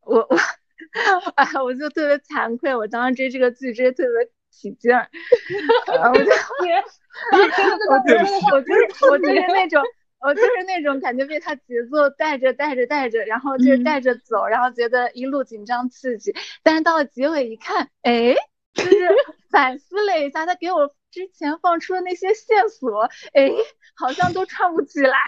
我我啊，我就特别惭愧，我当时追这个剧追特别起劲儿，我就我 我就是我就是那种。我就是那种感觉被他节奏带着带着带着，然后就是带着走，然后觉得一路紧张刺激。但是到了结尾一看，哎，就是 反思了一下，他给我之前放出的那些线索，哎，好像都串不起来。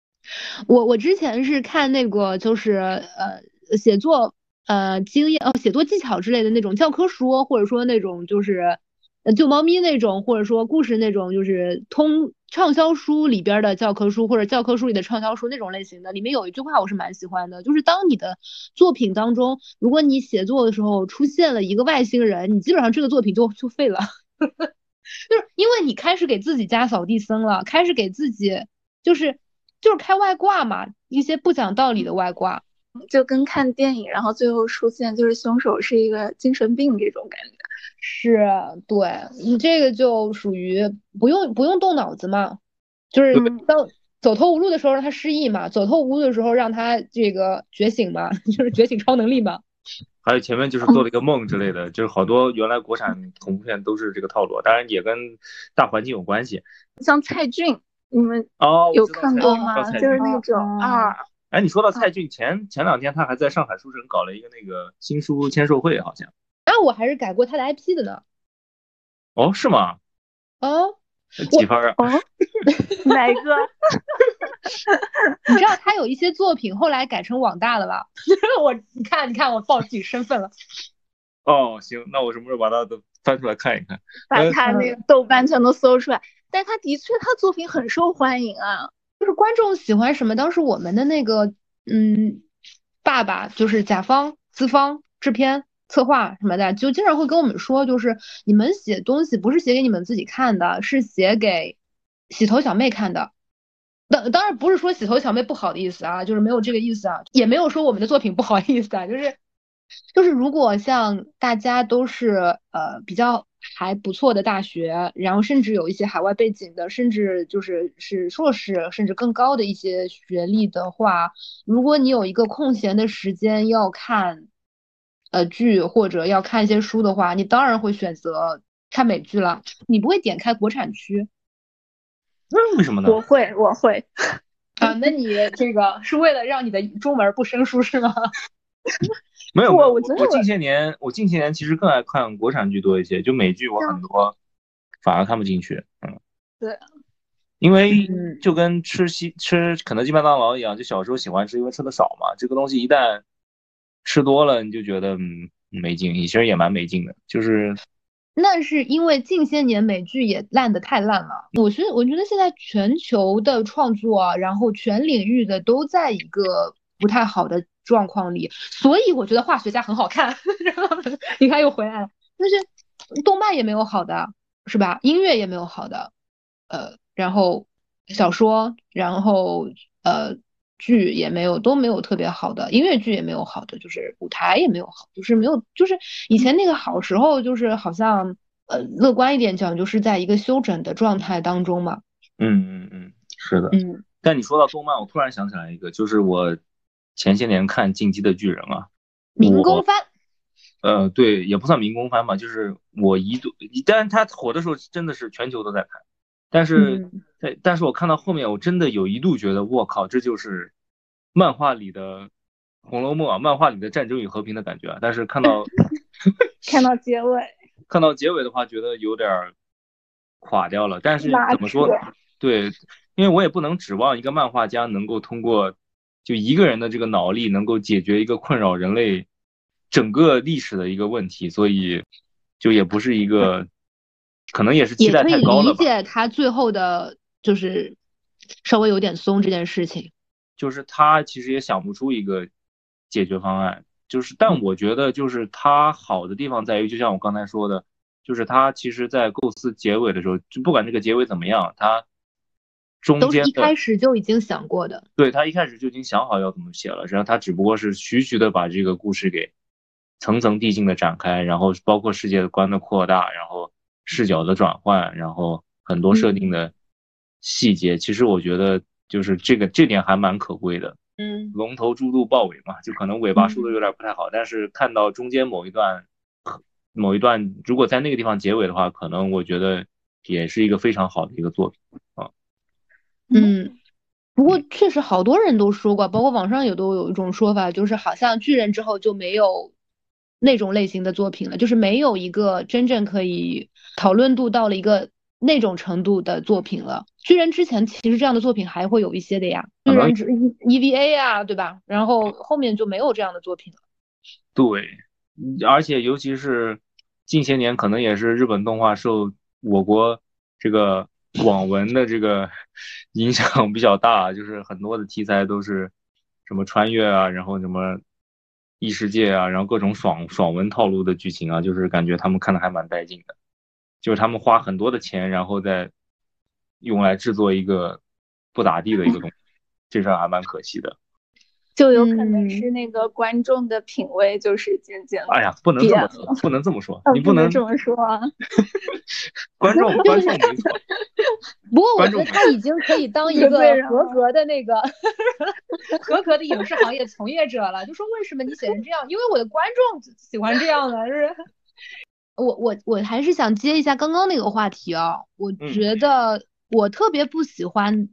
我我之前是看那个就是呃写作呃经验呃写作技巧之类的那种教科书，或者说那种就是呃救猫咪那种，或者说故事那种，就是通。畅销书里边的教科书，或者教科书里的畅销书那种类型的，里面有一句话我是蛮喜欢的，就是当你的作品当中，如果你写作的时候出现了一个外星人，你基本上这个作品就就废了，就是因为你开始给自己加扫地僧了，开始给自己就是就是开外挂嘛，一些不讲道理的外挂，就跟看电影，然后最后出现就是凶手是一个精神病这种感觉。是对你这个就属于不用不用动脑子嘛，就是当走投无路的时候让他失忆嘛，走投无路的时候让他这个觉醒嘛，就是觉醒超能力嘛。还有前面就是做了一个梦之类的，就是好多原来国产恐怖片都是这个套路，当然也跟大环境有关系。像蔡骏，你们哦有看过吗？就是那种啊，哎，你说到蔡骏，前前两天他还在上海书城搞了一个那个新书签售会，好像。那我还是改过他的 IP 的呢。哦，是吗？哦，几分啊？哦，哪一个？你知道他有一些作品后来改成网大了吧？我你看，你看我报自己身份了。哦，行，那我什么时候把他都翻出来看一看？把他那个豆瓣全都搜出来。但他的确，他作品很受欢迎啊。就是观众喜欢什么？当时我们的那个，嗯，爸爸就是甲方、资方、制片、策划什么的，就经常会跟我们说，就是你们写东西不是写给你们自己看的，是写给洗头小妹看的。当当然不是说洗头小妹不好的意思啊，就是没有这个意思啊，也没有说我们的作品不好意思啊，就是就是如果像大家都是呃比较。还不错的大学，然后甚至有一些海外背景的，甚至就是是硕士，甚至更高的一些学历的话，如果你有一个空闲的时间要看，呃剧或者要看一些书的话，你当然会选择看美剧了，你不会点开国产区。那为什么呢？我会，我会。啊，那你这个是为了让你的中文不生疏是吗？没有，我我我近些年我近些年其实更爱看国产剧多一些，就美剧我很多反而看不进去，嗯，对，因为就跟吃西吃肯德基麦当劳一样，就小时候喜欢吃，因为吃的少嘛，这个东西一旦吃多了，你就觉得嗯没劲，其实也蛮没劲的，就是那是因为近些年美剧也烂的太烂了，我觉得我觉得现在全球的创作，然后全领域的都在一个不太好的。状况里，所以我觉得化学家很好看。然后你看又回来了，但是动漫也没有好的，是吧？音乐也没有好的，呃，然后小说，然后呃剧也没有，都没有特别好的音乐剧也没有好的，就是舞台也没有好，就是没有，就是以前那个好时候，就是好像呃乐观一点讲，就是在一个休整的状态当中嘛。嗯嗯嗯，是的。嗯，但你说到动漫，我突然想起来一个，就是我。前些年看《进击的巨人》啊，民工番，呃，对，也不算民工番吧，就是我一度，但是他火的时候真的是全球都在看，但是，但但是我看到后面，我真的有一度觉得，我靠，这就是漫画里的《红楼梦》啊，漫画里的《战争与和平》的感觉啊。但是看到 看到结尾，看到结尾的话，觉得有点垮掉了。但是怎么说？对，因为我也不能指望一个漫画家能够通过。就一个人的这个脑力能够解决一个困扰人类整个历史的一个问题，所以就也不是一个，可能也是期待太高了吧。理解他最后的就是稍微有点松这件事情，就是他其实也想不出一个解决方案。就是，但我觉得就是他好的地方在于，就像我刚才说的，就是他其实在构思结尾的时候，就不管这个结尾怎么样，他。中间一开始就已经想过的，对他一开始就已经想好要怎么写了，然后他只不过是徐徐的把这个故事给层层递进的展开，然后包括世界观的扩大，然后视角的转换，然后很多设定的细节，其实我觉得就是这个这点还蛮可贵的。嗯，龙头猪肚豹尾嘛，就可能尾巴梳的有点不太好，但是看到中间某一段某一段，如果在那个地方结尾的话，可能我觉得也是一个非常好的一个作品啊。嗯，不过确实好多人都说过，包括网上也都有一种说法，就是好像巨人之后就没有那种类型的作品了，就是没有一个真正可以讨论度到了一个那种程度的作品了。巨人之前其实这样的作品还会有一些的呀，巨人之 EVA 啊，对吧？然后后面就没有这样的作品了。对，而且尤其是近些年，可能也是日本动画受我国这个。网文的这个 影响比较大，就是很多的题材都是什么穿越啊，然后什么异世界啊，然后各种爽爽文套路的剧情啊，就是感觉他们看的还蛮带劲的。就是他们花很多的钱，然后再用来制作一个不咋地的一个东西，这事儿还蛮可惜的。就有可能是那个观众的品味就是渐渐哎呀，不能这么说，不能这么说，你不能这么说啊。观众，观众没错。不过我觉得他已经可以当一个合格的那个合格的影视行业从业者了。就说为什么你写成这样？因为我的观众喜欢这样的，是。我我我还是想接一下刚刚那个话题啊。我觉得我特别不喜欢。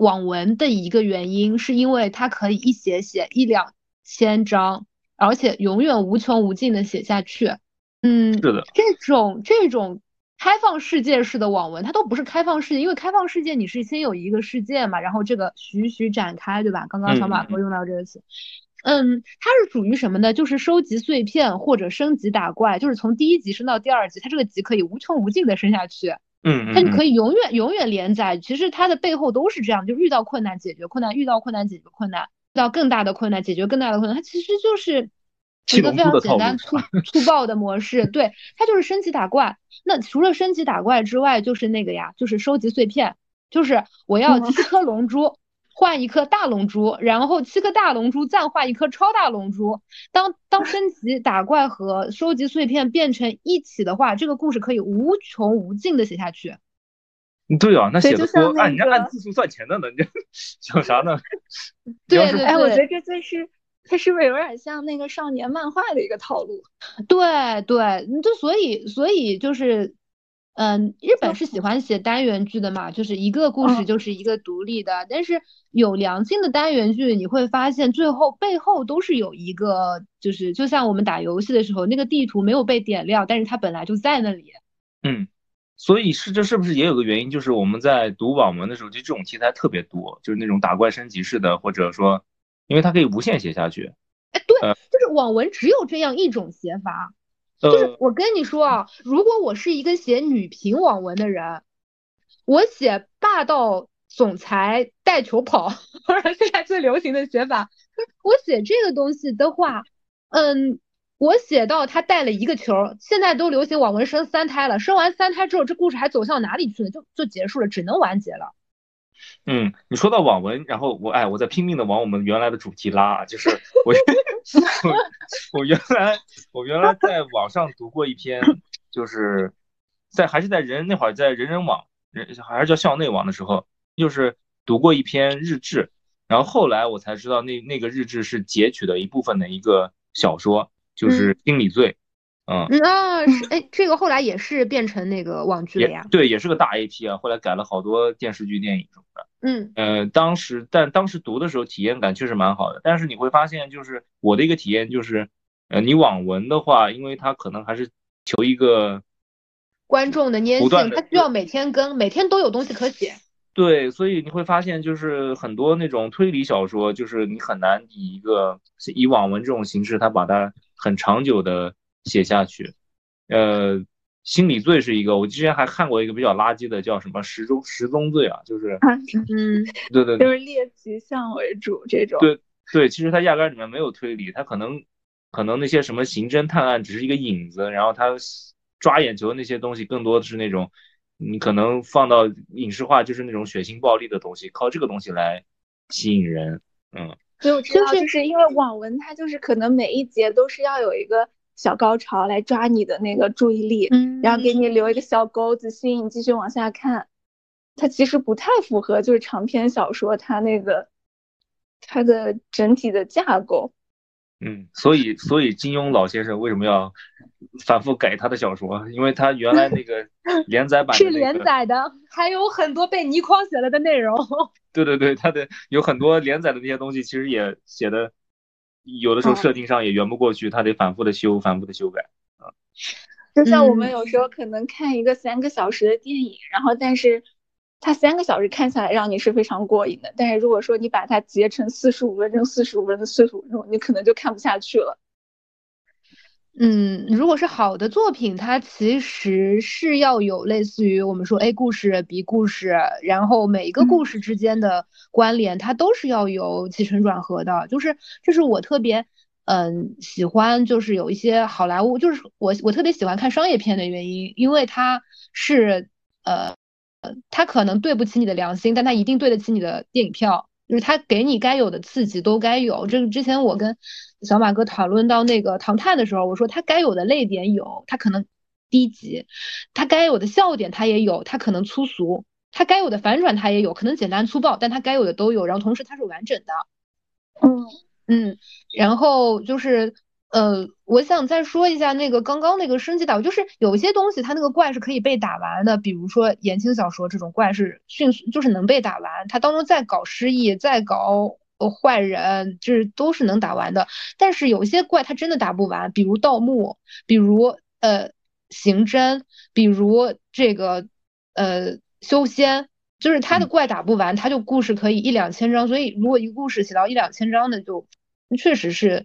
网文的一个原因，是因为它可以一写写一两千章，而且永远无穷无尽的写下去。嗯，是的，这种这种开放世界式的网文，它都不是开放世界，因为开放世界你是先有一个世界嘛，然后这个徐徐展开，对吧？刚刚小马哥用到这个词，嗯，它是属于什么呢？就是收集碎片或者升级打怪，就是从第一级升到第二级，它这个级可以无穷无尽的升下去。嗯，它就可以永远永远连载。其实它的背后都是这样，就遇到困难解决困难，遇到困难解决困难，遇到更大的困难解决更大的困难。它其实就是一个非常简单粗粗暴的模式。对，它就是升级打怪。那除了升级打怪之外，就是那个呀，就是收集碎片，就是我要七颗龙珠。换一颗大龙珠，然后七颗大龙珠再换一颗超大龙珠。当当升级打怪和收集碎片变成一起的话，这个故事可以无穷无尽的写下去。对啊，那写的多，按人家按字数算钱的呢，你这 想啥呢？对对，哎，我觉得这最是，它是不是有点像那个少年漫画的一个套路？对对，就所以所以就是。嗯，日本是喜欢写单元剧的嘛，就是一个故事就是一个独立的。但是有良心的单元剧，你会发现最后背后都是有一个，就是就像我们打游戏的时候，那个地图没有被点亮，但是它本来就在那里。嗯，所以是这是不是也有个原因，就是我们在读网文的时候，就这种题材特别多，就是那种打怪升级式的，或者说，因为它可以无限写下去。哎，对，就是网文只有这样一种写法。就是我跟你说啊，如果我是一个写女频网文的人，我写霸道总裁带球跑，或者现在最流行的写法，我写这个东西的话，嗯，我写到他带了一个球，现在都流行网文生三胎了，生完三胎之后，这故事还走向哪里去呢？就就结束了，只能完结了。嗯，你说到网文，然后我哎，我在拼命的往我们原来的主题拉，就是我 我原来我原来在网上读过一篇，就是在还是在人那会儿在人人网人还是叫校内网的时候，就是读过一篇日志，然后后来我才知道那那个日志是截取的一部分的一个小说，就是《心理罪》。嗯，那是哎，这个后来也是变成那个网剧了呀？对，也是个大 IP 啊，后来改了好多电视剧、电影什么的。嗯，呃，当时但当时读的时候体验感确实蛮好的，但是你会发现，就是我的一个体验就是，呃，你网文的话，因为它可能还是求一个观众的粘性，它需要每天更，每天都有东西可写。对，所以你会发现，就是很多那种推理小说，就是你很难以一个以网文这种形式，它把它很长久的。写下去，呃，心理罪是一个，我之前还看过一个比较垃圾的，叫什么十宗十宗罪啊，就是，嗯，对对，就是猎奇向为主这种，对对，其实它压根里面没有推理，它可能可能那些什么刑侦探案只是一个引子，然后它抓眼球的那些东西更多的是那种，你可能放到影视化就是那种血腥暴力的东西，靠这个东西来吸引人，嗯，所以我知道，就是因为网文它就是可能每一节都是要有一个。小高潮来抓你的那个注意力，嗯，然后给你留一个小钩子，吸引你继续往下看。它其实不太符合就是长篇小说它那个它的整体的架构。嗯，所以所以金庸老先生为什么要反复改他的小说？因为他原来那个 连载版是连载的，还有很多被倪匡写了的内容。对对对，他的有很多连载的那些东西，其实也写的。有的时候设定上也圆不过去，他得反复的修，反复的修改啊。就像我们有时候可能看一个三个小时的电影，然后但是它三个小时看下来让你是非常过瘾的，但是如果说你把它截成四十五分钟、四十五分钟、四十五分钟，你可能就看不下去了。嗯，如果是好的作品，它其实是要有类似于我们说 A 故事、B 故事，然后每一个故事之间的关联，它都是要有起承转合的。就是这是我特别嗯喜欢，就是有一些好莱坞，就是我我特别喜欢看商业片的原因，因为它是呃呃，它可能对不起你的良心，但它一定对得起你的电影票。就是他给你该有的刺激都该有。这个之前我跟小马哥讨论到那个《唐探》的时候，我说他该有的泪点有，他可能低级；他该有的笑点他也有，他可能粗俗；他该有的反转他也有，可能简单粗暴，但他该有的都有。然后同时他是完整的。嗯嗯，然后就是呃，我想再说一下那个刚刚那个升级打，就是有些东西它那个怪是可以被打完的，比如说言情小说这种怪是迅速就是能被打完，它当中再搞失忆，再搞坏人，就是都是能打完的。但是有些怪它真的打不完，比如盗墓，比如呃刑侦，比如这个呃修仙，就是它的怪打不完，它就故事可以一两千章，所以如果一个故事写到一两千章的，就确实是。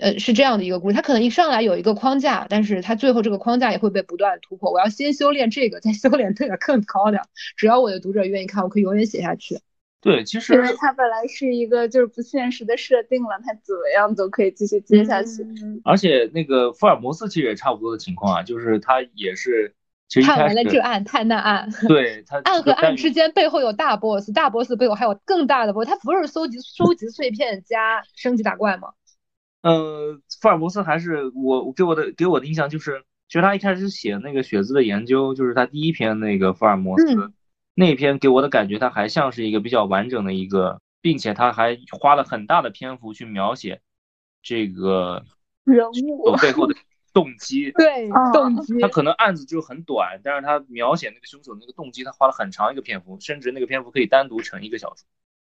呃，是这样的一个故事，它可能一上来有一个框架，但是它最后这个框架也会被不断突破。我要先修炼这个，再修炼那个更高的。只要我的读者愿意看，我可以永远写下去。对，其实因为它本来是一个就是不现实的设定了，它怎么样都可以继续接下去。而且那个福尔摩斯其实也差不多的情况啊，就是他也是其实看完了这案探那案，对他 案和案之间背后有大 boss，大 boss 背后还有更大的 boss，他不是收集收集碎片加升级打怪吗？嗯，福尔摩斯还是我给我的给我的印象就是，其实他一开始写那个血字的研究，就是他第一篇那个福尔摩斯那篇给我的感觉，他还像是一个比较完整的一个，并且他还花了很大的篇幅去描写这个 人物背后的动机。对，动机。他可能案子就很短，但是他描写那个凶手那个动机，他花了很长一个篇幅，甚至那个篇幅可以单独成一个小说。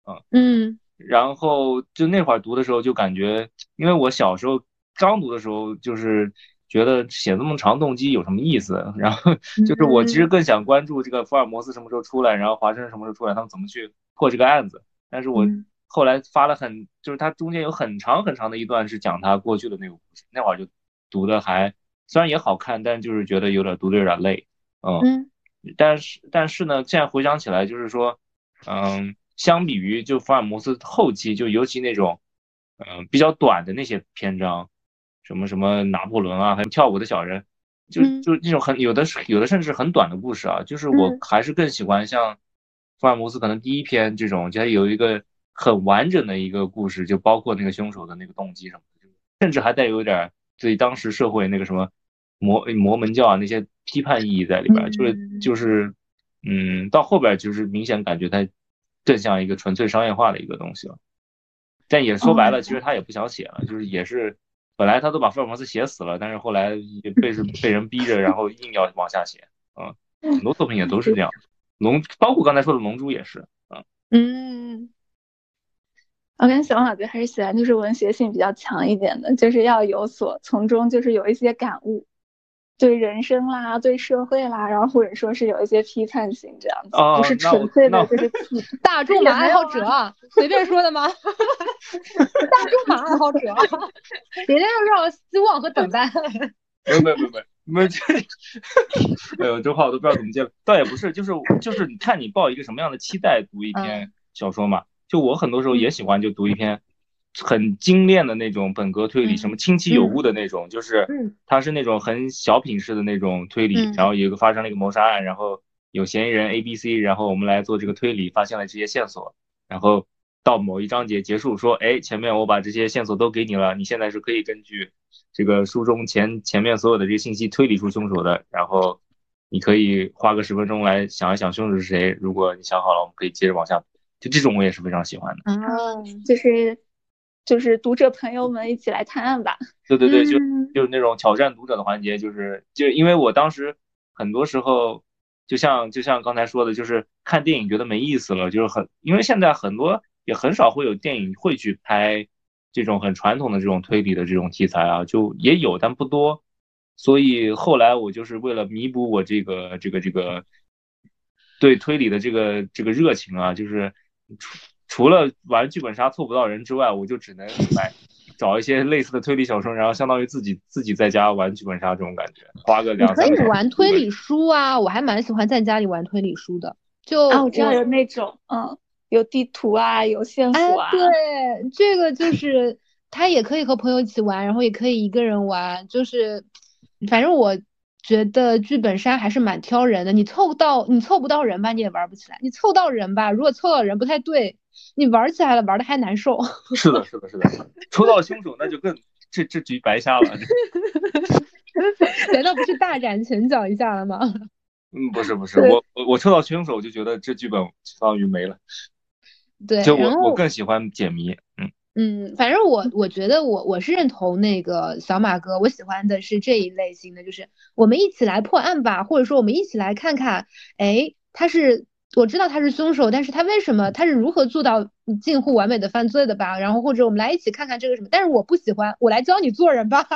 嗯嗯。然后就那会儿读的时候，就感觉，因为我小时候刚读的时候，就是觉得写那么长动机有什么意思？然后就是我其实更想关注这个福尔摩斯什么时候出来，然后华生什么时候出来，他们怎么去破这个案子。但是我后来发了很，就是他中间有很长很长的一段是讲他过去的那个故事，那会儿就读的还虽然也好看，但就是觉得有点读的有点累，嗯，但是但是呢，现在回想起来，就是说，嗯。相比于就福尔摩斯后期，就尤其那种，嗯，比较短的那些篇章，什么什么拿破仑啊，还有跳舞的小人，就就那种很有的是有的甚至很短的故事啊，就是我还是更喜欢像福尔摩斯可能第一篇这种，就有一个很完整的一个故事，就包括那个凶手的那个动机什么的，甚至还带有点对当时社会那个什么魔魔门教啊那些批判意义在里边，就是就是，嗯，到后边就是明显感觉他。更像一个纯粹商业化的一个东西了，但也说白了，其实他也不想写了，就是也是本来他都把福尔摩斯写死了，但是后来也被是被人逼着，然后硬要往下写，嗯，很多作品也都是这样，龙包括刚才说的龙珠也是，嗯。嗯，我跟小马哥还是喜欢就是文学性比较强一点的，就是要有所从中就是有一些感悟。对人生啦，对社会啦，然后或者说是有一些批判性这样子，不是纯粹的就是 大众马爱好者，随便说的吗？大众马爱好者，人家要让我希望和等待。没有没有没有没有没有，哎呦，这话我都不知道怎么接了。倒也不是，就是就是你看你抱一个什么样的期待读一篇小说嘛？就我很多时候也喜欢就读一篇。很精炼的那种本格推理，什么亲戚有误的那种，就是它是那种很小品式的那种推理，然后有一个发生了一个谋杀案，然后有嫌疑人 A、B、C，然后我们来做这个推理，发现了这些线索，然后到某一章节结束，说，哎，前面我把这些线索都给你了，你现在是可以根据这个书中前前面所有的这些信息推理出凶手的，然后你可以花个十分钟来想一想凶手是谁，如果你想好了，我们可以接着往下，就这种我也是非常喜欢的，嗯，就是。就是读者朋友们一起来探案吧。对对对，就就是那种挑战读者的环节，就是就因为我当时很多时候，就像就像刚才说的，就是看电影觉得没意思了，就是很因为现在很多也很少会有电影会去拍这种很传统的这种推理的这种题材啊，就也有但不多，所以后来我就是为了弥补我这个这个这个对推理的这个这个热情啊，就是。除了玩剧本杀凑不到人之外，我就只能买找一些类似的推理小说，然后相当于自己自己在家玩剧本杀这种感觉，花个两。可以玩推理书啊，我还蛮喜欢在家里玩推理书的。就啊，我知道有那种，嗯，有地图啊，有线索啊。对，这个就是他也可以和朋友一起玩，然后也可以一个人玩，就是反正我觉得剧本杀还是蛮挑人的。你凑不到你凑不到人吧，你也玩不起来；你凑到人吧，如果凑到人不太对。你玩起来了，玩的还难受。是的，是的，是的。抽到凶手，那就更这这局白瞎了。难道不是大展拳脚一下了吗？嗯，不是，不是，我我我抽到凶手，我就觉得这剧本相当于没了。对，就我我更喜欢解谜。嗯嗯，反正我我觉得我我是认同那个小马哥，我喜欢的是这一类型的，就是我们一起来破案吧，或者说我们一起来看看，哎，他是。我知道他是凶手，但是他为什么他是如何做到近乎完美的犯罪的吧？然后或者我们来一起看看这个什么？但是我不喜欢，我来教你做人吧，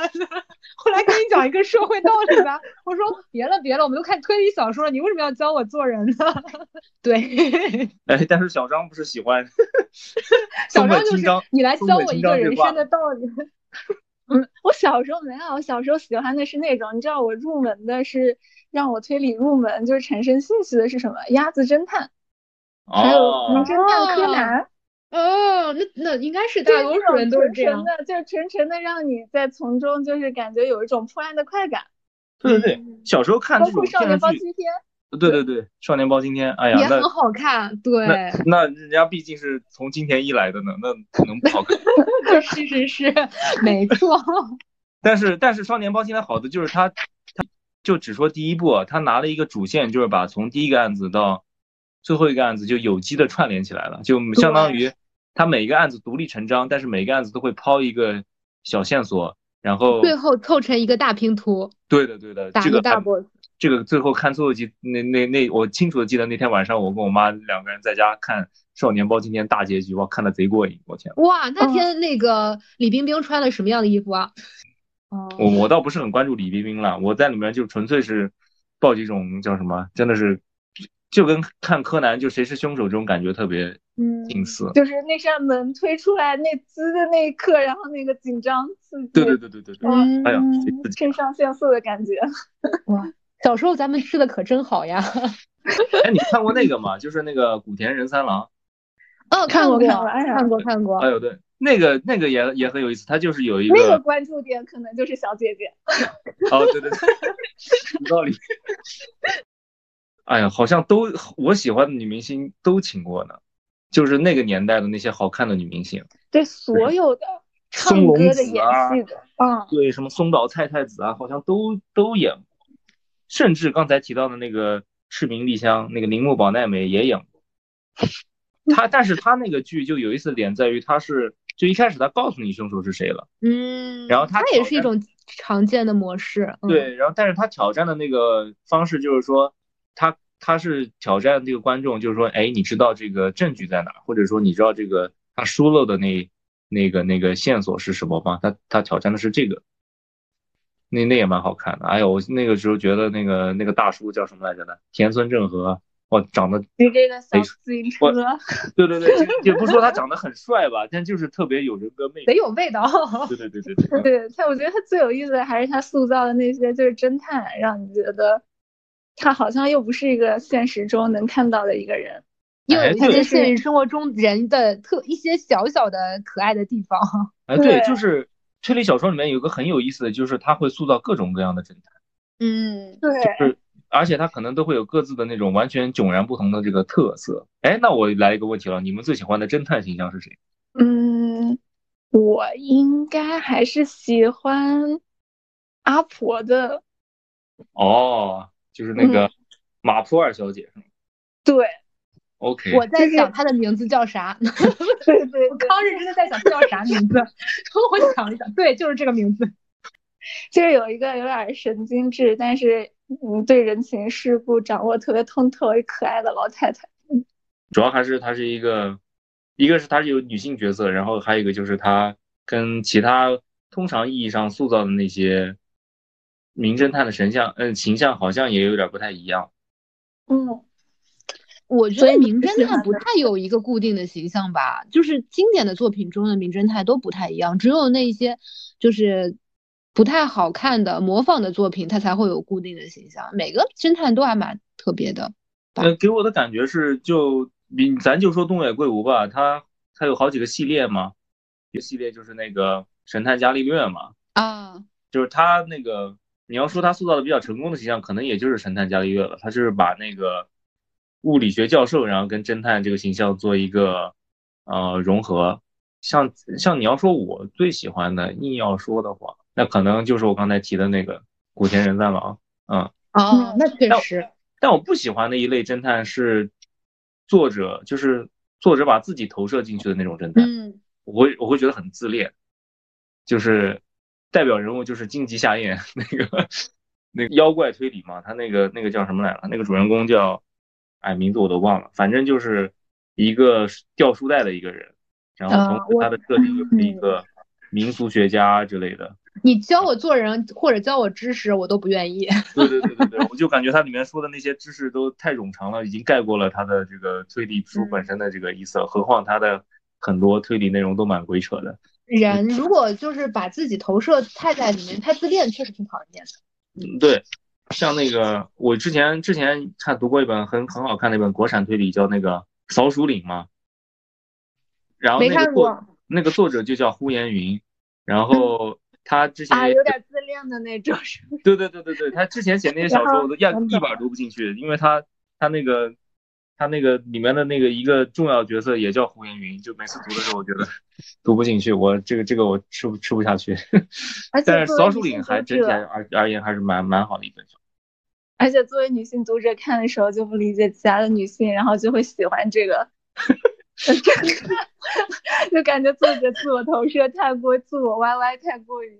我来给你讲一个社会道理吧。我说别了别了，我们都看推理小说了，你为什么要教我做人呢？对，哎，但是小张不是喜欢，小张就是你来教我一个人生的道理。嗯，我小时候没有，我小时候喜欢的是那种，你知道我入门的是。让我推理入门就是产生兴趣的是什么？鸭子侦探，还有名侦探柯南。哦，那那应该是大多数人都是这样的，就纯纯的让你在从中就是感觉有一种破案的快感。对对对，小时候看这种少年包青天。对对对，少年包青天，哎呀，也很好看。对，那人家毕竟是从金田一来的呢，那能不好看？是是是，没错。但是但是少年包青天好的就是他。就只说第一步，他拿了一个主线，就是把从第一个案子到最后一个案子就有机的串联起来了，就相当于他每一个案子独立成章，但是每个案子都会抛一个小线索，然后最后凑成一个大拼图。对的，对的，打个大 boss。这个最后看最后集那那那，我清楚的记得那天晚上我跟我妈两个人在家看《少年包青天》大结局，哇，看的贼过瘾，我天！哇，那天那个李冰冰穿了什么样的衣服啊？我我倒不是很关注李冰冰了，我在里面就纯粹是抱这种叫什么，真的是就跟看柯南就谁是凶手这种感觉特别近似。就是那扇门推出来那滋的那一刻，然后那个紧张刺激。对对对对对对。哎呀，肾上腺素的感觉。哇，小时候咱们吃的可真好呀。哎，你看过那个吗？就是那个古田仁三郎。哦，看过看过，哎看过看过。哎呦对。那个那个也也很有意思，他就是有一个那个关注点，可能就是小姐姐。哦，对对对，有道理。哎呀，好像都我喜欢的女明星都请过呢，就是那个年代的那些好看的女明星。对，所有的唱歌的、演戏的，啊，对，什么松岛菜菜子啊，好像都都演过，甚至刚才提到的那个赤名莉香，那个铃木保奈美也演过。他，但是他那个剧就有意思的点在于，他是。就一开始他告诉你凶手是谁了，嗯，然后他也是一种常见的模式，对，然后但是他挑战的那个方式就是说，他他是挑战这个观众，就是说，哎，你知道这个证据在哪，或者说你知道这个他疏漏的那那个那个线索是什么吗？他他挑战的是这个，那那也蛮好看的，哎呦，我那个时候觉得那个那个大叔叫什么来着的，田村正和。哇，长得你这个小自行车，对对对，也不说他长得很帅吧，但就是特别有人格魅力，得有味道。对对对对对，对他，我觉得他最有意思的还是他塑造的那些就是侦探，让你觉得他好像又不是一个现实中能看到的一个人，又有一些现实生活中人的特一些小小的可爱的地方。哎，对，就是推理小说里面有个很有意思的就是他会塑造各种各样的侦探。嗯，对，就是。而且他可能都会有各自的那种完全迥然不同的这个特色。哎，那我来一个问题了，你们最喜欢的侦探形象是谁？嗯，我应该还是喜欢阿婆的。哦，就是那个马普尔小姐是吗？对。OK。我在想她的名字叫啥？对对，对我刚认真的在想叫啥名字。然 后我想一想，对，就是这个名字。就是有一个有点神经质，但是。嗯，对人情世故掌握特别通透、可爱的老太太。主要还是她是一个，一个是她是有女性角色，然后还有一个就是她跟其他通常意义上塑造的那些名侦探的神像，嗯，形象好像也有点不太一样。嗯，我觉得名侦探不太有一个固定的形象吧，就是经典的作品中的名侦探都不太一样，只有那些就是。不太好看的模仿的作品，它才会有固定的形象。每个侦探都还蛮特别的。呃，给我的感觉是，就你咱就说东野圭吾吧，他他有好几个系列嘛，一个系列就是那个神探伽利略嘛。啊，就是他那个，你要说他塑造的比较成功的形象，可能也就是神探伽利略了。他就是把那个物理学教授，然后跟侦探这个形象做一个呃融合。像像你要说我最喜欢的，硬要说的话。那可能就是我刚才提的那个古田仁三郎，嗯，哦，那确实。但我不喜欢的一类侦探是作者，就是作者把自己投射进去的那种侦探。嗯，我会我会觉得很自恋，就是代表人物就是荆棘下彦 那个那个妖怪推理嘛，他那个那个叫什么来了？那个主人公叫哎名字我都忘了，反正就是一个掉书袋的一个人，然后同时他的设定又是一个民俗学家之类的。你教我做人或者教我知识，我都不愿意。对对对对对，我就感觉它里面说的那些知识都太冗长了，已经盖过了它的这个推理书本身的这个意思了。何况它的很多推理内容都蛮鬼扯的。人如果就是把自己投射太在里面，太自恋，确实挺讨人厌的。嗯，对，像那个我之前之前看读过一本很很好看的一本国产推理，叫那个《扫鼠岭》嘛。然后那个作那个作者就叫呼延云，然后。他之前啊，有点自恋的那种，是吗？对对对对对，他之前写那些小说，我都压一本读不进去，因为他他那个他那个里面的那个一个重要角色也叫胡延云，就每次读的时候，我觉得读不进去，我这个这个我吃不吃不下去。但是《扫鼠岭》还整体而而言还是蛮蛮好的一本小说。而且作为女性读者看的时候就不理解其他的女性，然后就会喜欢这个。就感觉作者自我投射太过自我 YY 太过于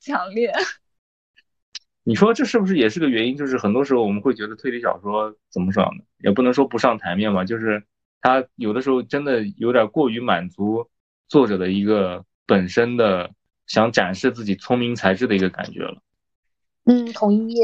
强烈。你说这是不是也是个原因？就是很多时候我们会觉得推理小说怎么说呢？也不能说不上台面吧，就是它有的时候真的有点过于满足作者的一个本身的想展示自己聪明才智的一个感觉了。嗯，同意。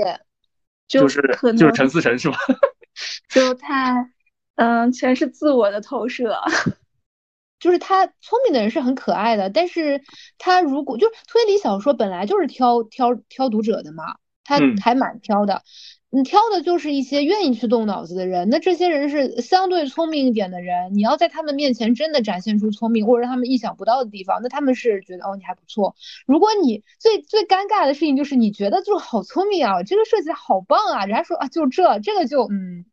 就是就是陈思诚是吧？就太。嗯，全是自我的投射，就是他聪明的人是很可爱的，但是他如果就是推理小说本来就是挑挑挑读者的嘛，他还蛮挑的，你挑的就是一些愿意去动脑子的人，那这些人是相对聪明一点的人，你要在他们面前真的展现出聪明或者他们意想不到的地方，那他们是觉得哦你还不错。如果你最最尴尬的事情就是你觉得就是好聪明啊，这个设计好棒啊，人家说啊就这这个就嗯。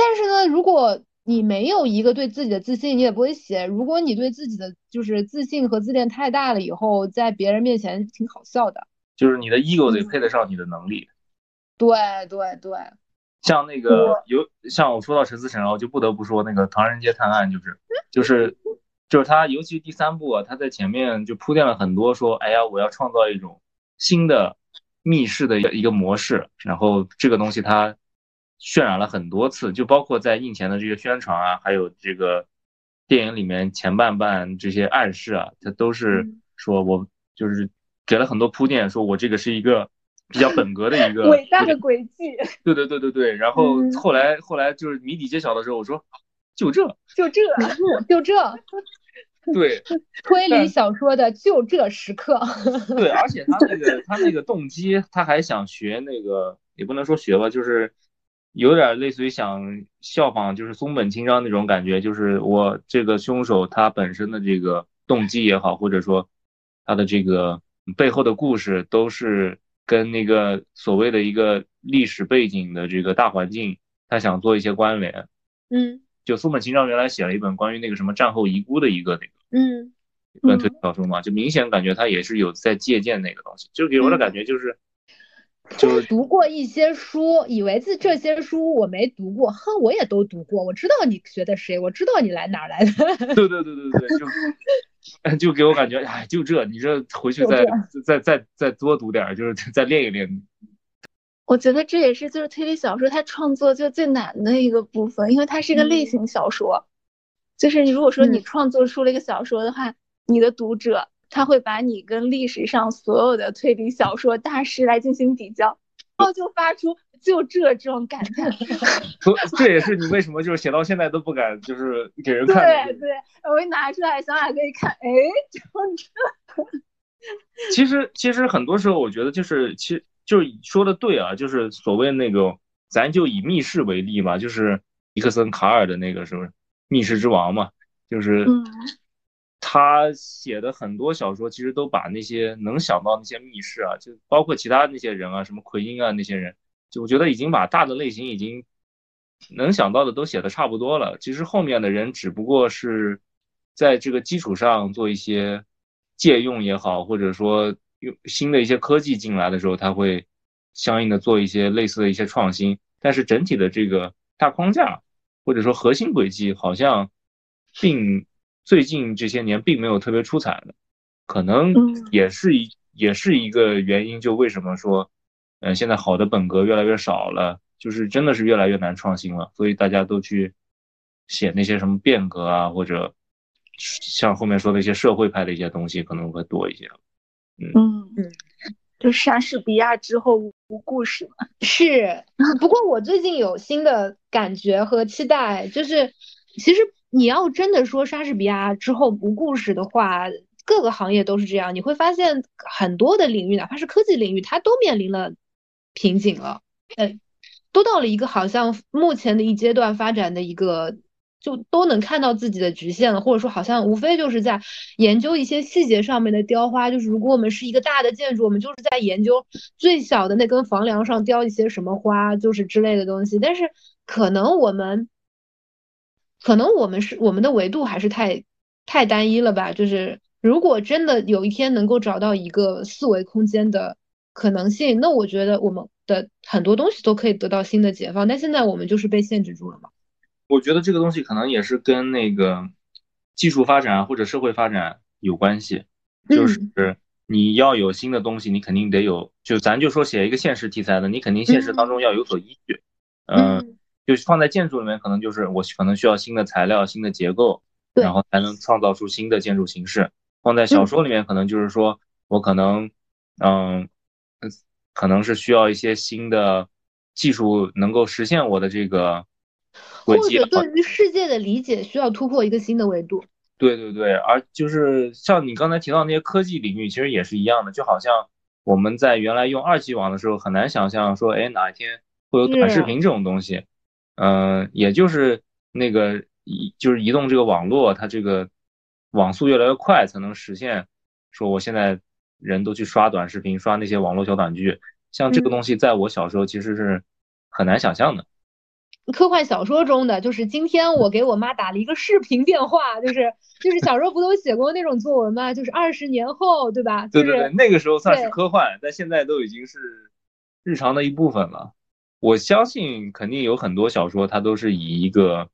但是呢，如果你没有一个对自己的自信，你也不会写。如果你对自己的就是自信和自恋太大了，以后在别人面前挺好笑的。就是你的 ego 得配得上你的能力。对对对。像那个有像我说到陈思诚，我就不得不说那个《唐人街探案》，就是就是就是他，尤其第三部啊，他在前面就铺垫了很多，说哎呀，我要创造一种新的密室的一个一个模式，然后这个东西它。渲染了很多次，就包括在印前的这些宣传啊，还有这个电影里面前半半这些暗示啊，它都是说我就是给了很多铺垫，说我这个是一个比较本格的一个 伟大的轨迹。对对对对对，然后后来后来就是谜底揭晓的时候，我说就这就这就这，对 推理小说的就这时刻。对，而且他那个他那个动机，他还想学那个，也不能说学吧，就是。有点类似于想效仿，就是松本清张那种感觉，就是我这个凶手他本身的这个动机也好，或者说他的这个背后的故事，都是跟那个所谓的一个历史背景的这个大环境，他想做一些关联。嗯，就松本清张原来写了一本关于那个什么战后遗孤的一个那个，嗯，一本推理小说嘛，就明显感觉他也是有在借鉴那个东西，就给我的感觉就是。就是读过一些书，以为这这些书我没读过，哼，我也都读过。我知道你学的谁，我知道你来哪来的。对对对对对，就 就给我感觉，哎，就这，你这回去再再再再多读点，就是 再练一练。我觉得这也是就是推理小说它创作就最难的一个部分，因为它是一个类型小说，就是你如果说你创作出了一个小说的话，你的读者。他会把你跟历史上所有的推理小说大师来进行比较，然后就发出就这这种感叹。这也是你为什么就是写到现在都不敢就是给人看。对对，我一拿出来，小马哥一看，哎，就这。其实其实很多时候我觉得就是其实就是说的对啊，就是所谓那个，咱就以密室为例嘛，就是尼克森卡尔的那个是不是密室之王嘛，就是。他写的很多小说，其实都把那些能想到那些密室啊，就包括其他那些人啊，什么奎因啊那些人，就我觉得已经把大的类型已经能想到的都写的差不多了。其实后面的人只不过是在这个基础上做一些借用也好，或者说用新的一些科技进来的时候，他会相应的做一些类似的一些创新。但是整体的这个大框架或者说核心轨迹好像并。最近这些年并没有特别出彩的，可能也是一也是一个原因。就为什么说，嗯，现在好的本格越来越少了，就是真的是越来越难创新了，所以大家都去写那些什么变革啊，或者像后面说的一些社会派的一些东西可能会多一些。嗯嗯，就莎士比亚之后无故事嘛。是，不过我最近有新的感觉和期待，就是其实。你要真的说莎士比亚之后无故事的话，各个行业都是这样。你会发现很多的领域，哪怕是科技领域，它都面临了瓶颈了，呃，都到了一个好像目前的一阶段发展的一个，就都能看到自己的局限了，或者说好像无非就是在研究一些细节上面的雕花。就是如果我们是一个大的建筑，我们就是在研究最小的那根房梁上雕一些什么花，就是之类的东西。但是可能我们。可能我们是我们的维度还是太太单一了吧？就是如果真的有一天能够找到一个四维空间的可能性，那我觉得我们的很多东西都可以得到新的解放。但现在我们就是被限制住了嘛？我觉得这个东西可能也是跟那个技术发展或者社会发展有关系。就是你要有新的东西，你肯定得有。就咱就说写一个现实题材的，你肯定现实当中要有所依据。嗯。就是放在建筑里面，可能就是我可能需要新的材料、新的结构，然后才能创造出新的建筑形式。放在小说里面，可能就是说我可能，嗯，可能是需要一些新的技术能够实现我的这个或者对于世界的理解需要突破一个新的维度。对对对，而就是像你刚才提到那些科技领域，其实也是一样的，就好像我们在原来用二 G 网的时候，很难想象说，哎，哪一天会有短视频这种东西。嗯，也就是那个移，就是移动这个网络，它这个网速越来越快，才能实现。说我现在人都去刷短视频，刷那些网络小短剧，像这个东西，在我小时候其实是很难想象的。科幻小说中的，就是今天我给我妈打了一个视频电话，就是就是小时候不都写过那种作文吗？就是二十年后，对吧？对对对，那个时候算是科幻，但现在都已经是日常的一部分了。我相信肯定有很多小说，它都是以一个，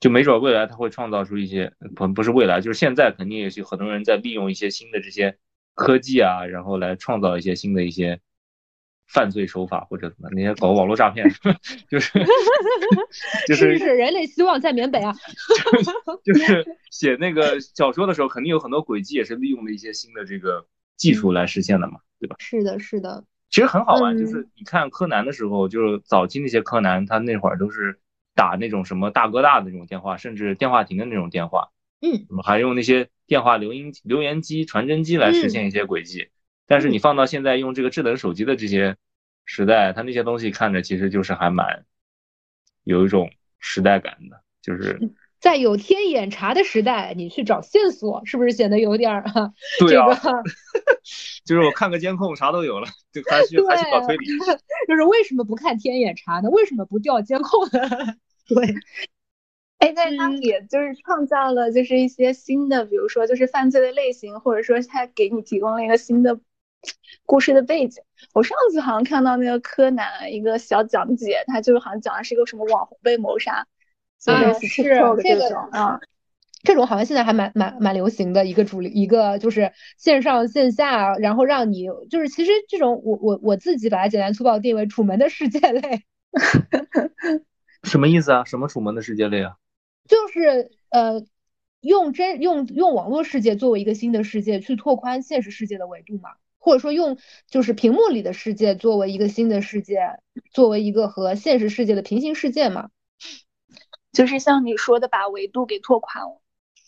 就没准未来它会创造出一些，不不是未来，就是现在肯定也是很多人在利用一些新的这些科技啊，然后来创造一些新的一些犯罪手法或者什么那些搞网络诈骗，就是 就是是人类希望在缅北啊，就是写那个小说的时候，肯定有很多轨迹也是利用了一些新的这个技术来实现的嘛，对吧？是的，是的。其实很好玩，就是你看柯南的时候，就是早期那些柯南，他那会儿都是打那种什么大哥大的那种电话，甚至电话亭的那种电话，嗯，还用那些电话留音留言机、传真机来实现一些轨迹。但是你放到现在用这个智能手机的这些时代，它那些东西看着其实就是还蛮有一种时代感的，就是。在有天眼查的时代，你去找线索，是不是显得有点儿哈？对啊，就是我看个监控，啥都有了，就还去还去搞推理。就是为什么不看天眼查呢？为什么不调监控呢？对，哎，但他们也就是创造了就是一些新的，比如说就是犯罪的类型，或者说他给你提供了一个新的故事的背景。我上次好像看到那个柯南一个小讲解，他就是好像讲的是一个什么网红被谋杀。啊，是这个啊，这种好像现在还蛮蛮蛮流行的一个主力，一个就是线上线下，然后让你就是其实这种我我我自己把它简单粗暴定为《楚门的世界》类，什么意思啊？什么《楚门的世界》类啊？就是呃，用真用用网络世界作为一个新的世界去拓宽现实世界的维度嘛，或者说用就是屏幕里的世界作为一个新的世界，作为一个和现实世界的平行世界嘛。就是像你说的，把维度给拓宽了。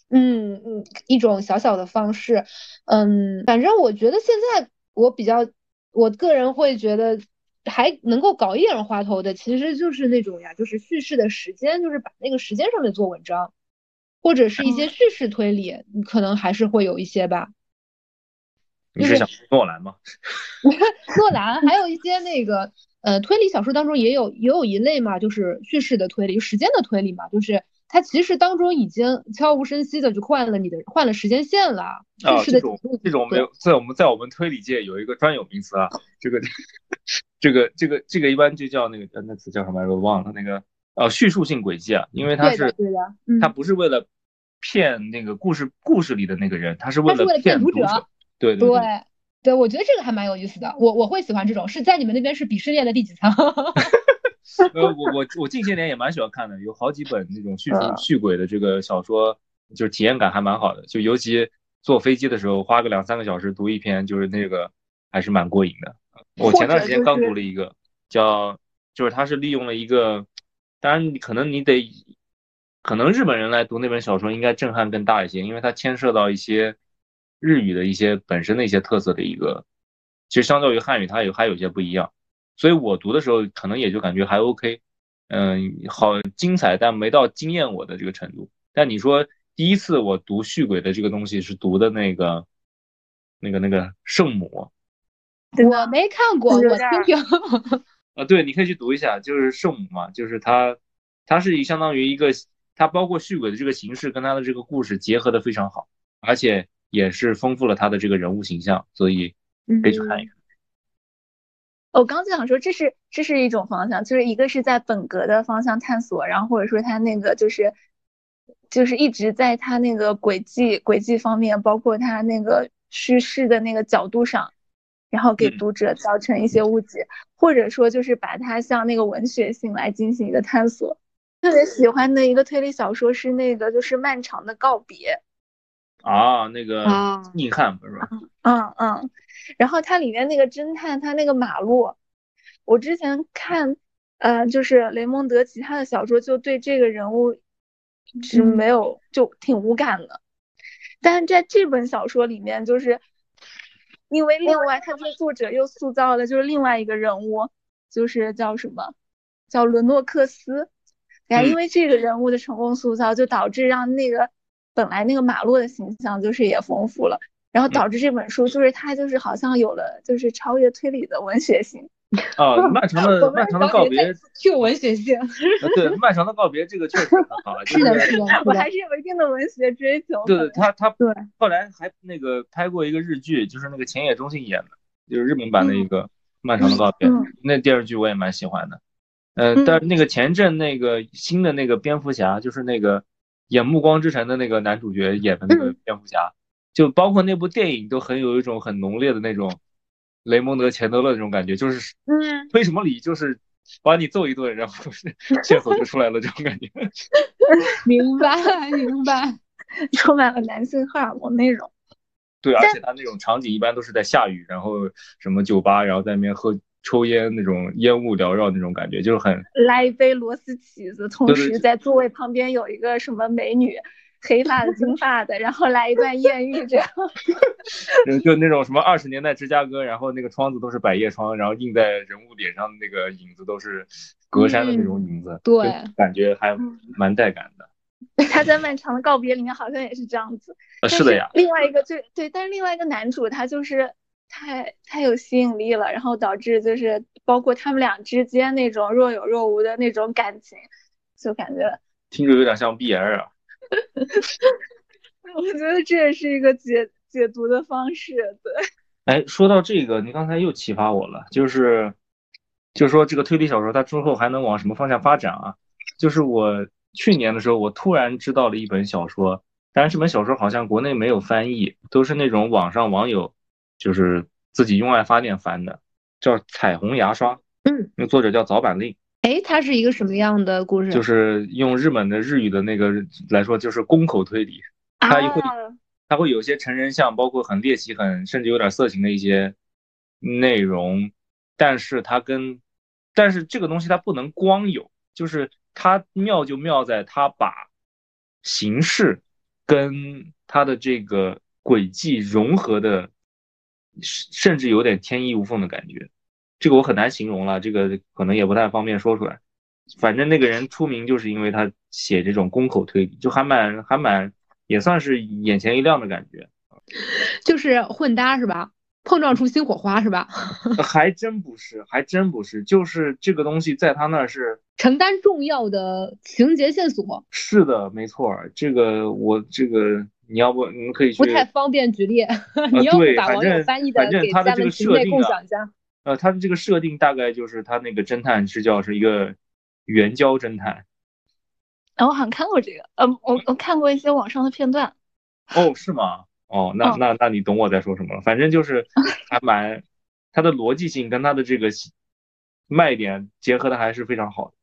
嗯嗯，一种小小的方式。嗯，反正我觉得现在我比较，我个人会觉得还能够搞一点花头的，其实就是那种呀，就是叙事的时间，就是把那个时间上面做文章，或者是一些叙事推理，可能还是会有一些吧。你是想诺兰吗？诺兰，还有一些那个。呃，推理小说当中也有也有一类嘛，就是叙事的推理，时间的推理嘛，就是它其实当中已经悄无声息的就换了你的换了时间线了。啊，这种这种没有在我们在我们推理界有一个专有名词啊，这个这个这个这个一般就叫那个那词叫什么来着？我忘了那个呃叙述性轨迹啊，因为它是对的，它不是为了骗那个故事故事里的那个人，它是为了骗读者。对对对对，我觉得这个还蛮有意思的。我我会喜欢这种，是在你们那边是鄙视链的第几层？呃，我我我近些年也蛮喜欢看的，有好几本那种续续轨的这个小说，就是体验感还蛮好的。就尤其坐飞机的时候，花个两三个小时读一篇，就是那个还是蛮过瘾的。我前段时间刚读了一个，叫就是他是利用了一个，当然可能你得，可能日本人来读那本小说应该震撼更大一些，因为它牵涉到一些日语的一些本身的一些特色的一个，其实相较于汉语，它有还有些不一样。所以我读的时候可能也就感觉还 OK，嗯，好精彩，但没到惊艳我的这个程度。但你说第一次我读续轨的这个东西是读的那个那个那个圣母，我没看过，我听听。啊，对，你可以去读一下，就是圣母嘛，就是它，它是相当于一个，它包括续轨的这个形式跟它的这个故事结合的非常好，而且也是丰富了他的这个人物形象，所以可以去看一看。我刚就想说，这是这是一种方向，就是一个是在本格的方向探索，然后或者说他那个就是就是一直在他那个轨迹轨迹方面，包括他那个叙事的那个角度上，然后给读者造成一些误解，或者说就是把它向那个文学性来进行一个探索。特别喜欢的一个推理小说是那个就是《漫长的告别》。啊，那个硬汉不是吧？嗯嗯，然后它里面那个侦探，他那个马路，我之前看，呃，就是雷蒙德其他的小说，就对这个人物是没有，就挺无感的。但是在这本小说里面，就是因为另外，他这作者又塑造了就是另外一个人物，就是叫什么，叫伦诺克斯。然后因为这个人物的成功塑造，就导致让那个。本来那个马洛的形象就是也丰富了，然后导致这本书就是它就是好像有了就是超越推理的文学性。啊，漫长的漫长的告别具有文学性。对，漫长的告别这个确实很好。是的，是的，我还是有一定的文学追求。对，他他对，后来还那个拍过一个日剧，就是那个浅野忠信演的，就是日本版的一个漫长的告别，那电视剧我也蛮喜欢的。呃，但是那个前阵那个新的那个蝙蝠侠，就是那个。演《暮光之城》的那个男主角演的那个蝙蝠侠，就包括那部电影都很有一种很浓烈的那种雷蒙德·钱德勒那种感觉，就是推什么理就是把你揍一顿，然后 线索就出来了这种感觉。明白，明白，充满了男性荷尔蒙那种。对，而且他那种场景一般都是在下雨，然后什么酒吧，然后在那边喝。抽烟那种烟雾缭绕那种感觉，就是很来一杯螺丝起子，同时在座位旁边有一个什么美女，黑发的、金发的，然后来一段艳遇，这样。就那种什么二十年代芝加哥，然后那个窗子都是百叶窗，然后映在人物脸上的那个影子都是格栅的那种影子，对，感觉还蛮带感的。他在漫长的告别里面好像也是这样子。是的呀。另外一个最对，但是另外一个男主他就是。太太有吸引力了，然后导致就是包括他们俩之间那种若有若无的那种感情，就感觉听着有点像 BL 啊。我觉得这也是一个解解读的方式，对。哎，说到这个，你刚才又启发我了，就是就是说这个推理小说它之后还能往什么方向发展啊？就是我去年的时候，我突然知道了一本小说，但是这本小说好像国内没有翻译，都是那种网上网友。就是自己用爱发电翻的，叫《彩虹牙刷》。嗯，那作者叫早坂令。哎，它是一个什么样的故事？就是用日本的日语的那个来说，就是宫口推理。它会，它会有些成人像，包括很猎奇、很甚至有点色情的一些内容。但是它跟，但是这个东西它不能光有，就是它妙就妙在它把形式跟它的这个轨迹融合的。甚至有点天衣无缝的感觉，这个我很难形容了，这个可能也不太方便说出来。反正那个人出名就是因为他写这种宫口推理，就还蛮还蛮也算是眼前一亮的感觉。就是混搭是吧？碰撞出新火花是吧？还真不是，还真不是，就是这个东西在他那儿是承担重要的情节线索。是的，没错，这个我这个。你要不，你们可以去。不太方便举例。你要不把网友翻译的给咱们群内共享一下。呃，他的这个设定大概就是他那个侦探是叫是一个援交侦探。啊，我好像看过这个，呃，我我看过一些网上的片段。哦，是吗？哦，那那那你懂我在说什么了？反正就是 还蛮，它的逻辑性跟它的这个卖点结合的还是非常好的。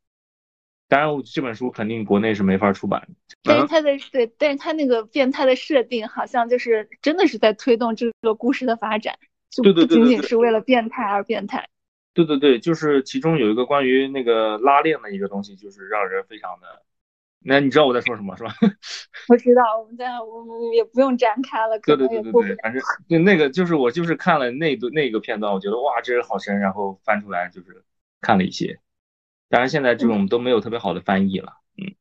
当然，这本书肯定国内是没法出版的。但是它的对，但是它那个变态的设定，好像就是真的是在推动这个故事的发展，就不仅仅是为了变态而变态。对对对，就是其中有一个关于那个拉链的一个东西，就是让人非常的。那你知道我在说什么是吧？我知道，我们在我们也不用展开了。对对对对对，反正就那个就是我就是看了那段那个片段，我觉得哇，这人好神，然后翻出来就是看了一些。当然现在这种都没有特别好的翻译了。嗯，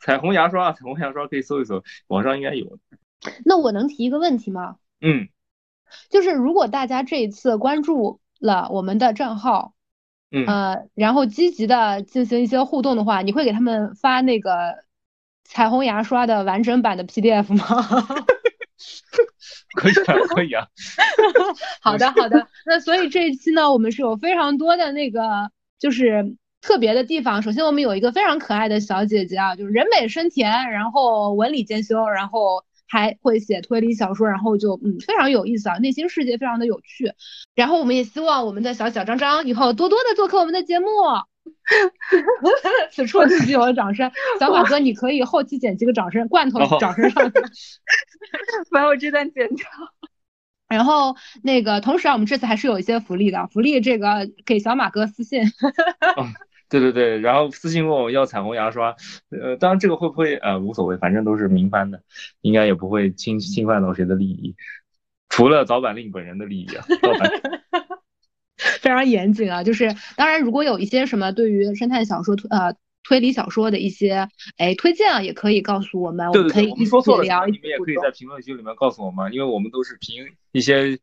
彩虹牙刷，彩虹牙刷可以搜一搜，网上应该有。那我能提一个问题吗？嗯，就是如果大家这一次关注了我们的账号。呃，然后积极的进行一些互动的话，你会给他们发那个彩虹牙刷的完整版的 PDF 吗？可以啊，可以啊。好的，好的。那所以这一期呢，我们是有非常多的那个就是特别的地方。首先，我们有一个非常可爱的小姐姐啊，就是人美声甜，然后文理兼修，然后。还会写推理小说，然后就嗯非常有意思啊，内心世界非常的有趣。然后我们也希望我们的小小张张以后多多的做客我们的节目。此处就有了掌声，小马哥你可以后期剪辑个掌声罐头掌声上去，把我这段剪掉。然后那个同时啊，我们这次还是有一些福利的，福利这个给小马哥私信。对对对，然后私信问我要彩虹牙刷，呃，当然这个会不会呃无所谓，反正都是明翻的，应该也不会侵侵犯到谁的利益，除了早板令本人的利益啊。非常严谨啊，就是当然如果有一些什么对于侦探小说推呃推理小说的一些哎推荐啊，也可以告诉我们，我们可以一起聊。你们也可以在评论区里面告诉我们，因为我们都是凭一些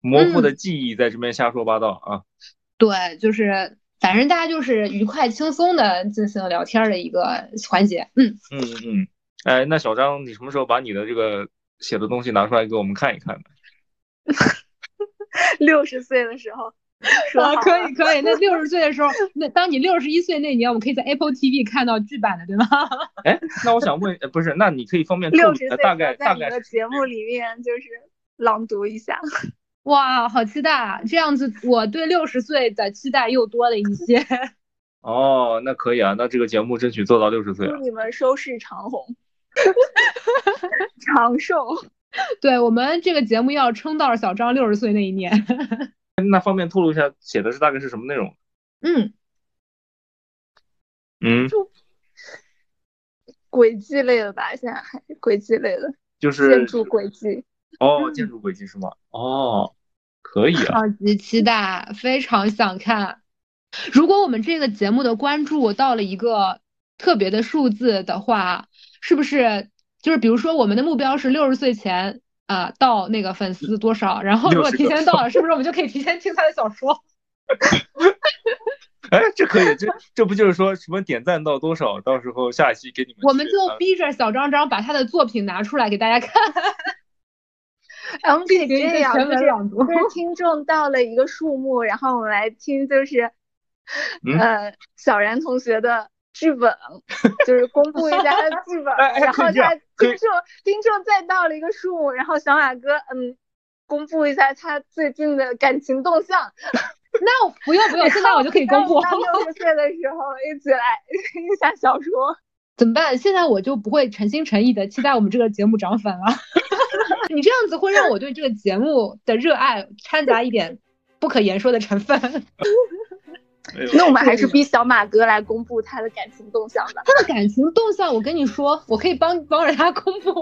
模糊的记忆在这边瞎说八道啊。对，就是。反正大家就是愉快轻松的进行聊天的一个环节，嗯嗯嗯，哎，那小张，你什么时候把你的这个写的东西拿出来给我们看一看呢？六十岁的时候，啊，可以可以，那六十岁的时候，那当你六十一岁那年，我们可以在 Apple TV 看到剧版的，对吗？哎，那我想问，不是，那你可以方便六十岁大概大概的节目里面就是朗读一下。哇，好期待啊！这样子，我对六十岁的期待又多了一些。哦，那可以啊，那这个节目争取做到六十岁。祝你们收视长虹，长寿。对我们这个节目要撑到小张六十岁那一年。那方便透露一下，写的是大概是什么内容？嗯嗯，轨迹类的吧，现在还轨迹类的，就是建筑轨迹。哦，建筑轨迹是吗？哦，可以啊，超级期待，非常想看。如果我们这个节目的关注到了一个特别的数字的话，是不是就是比如说我们的目标是六十岁前啊到那个粉丝多少？然后如果提前到了，是不是我们就可以提前听他的小说？哎，这可以，这这不就是说什么点赞到多少，到时候下一期给你们。我们就逼着小张张把他的作品拿出来给大家看。我们可以这样，就是就是听众到了一个数目，然后我们来听，就是 呃小然同学的剧本，就是公布一下他的剧本，然后他听众听众再到了一个数目，然后小马哥嗯公布一下他最近的感情动向。那不用不用，现在我就可以公布。六十岁的时候一起来听一下小说。怎么办？现在我就不会诚心诚意的期待我们这个节目涨粉了。你这样子会让我对这个节目的热爱掺杂一点不可言说的成分。那我们还是逼小马哥来公布他的感情动向吧。他的感情动向，我跟你说，我可以帮帮着他公布。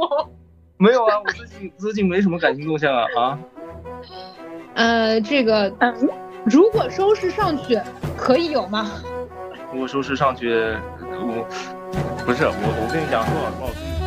没有啊，我最近最近没什么感情动向啊啊。呃，这个，嗯，如果收视上去，可以有吗？如果收视上去，我不是我，我跟你讲说，我。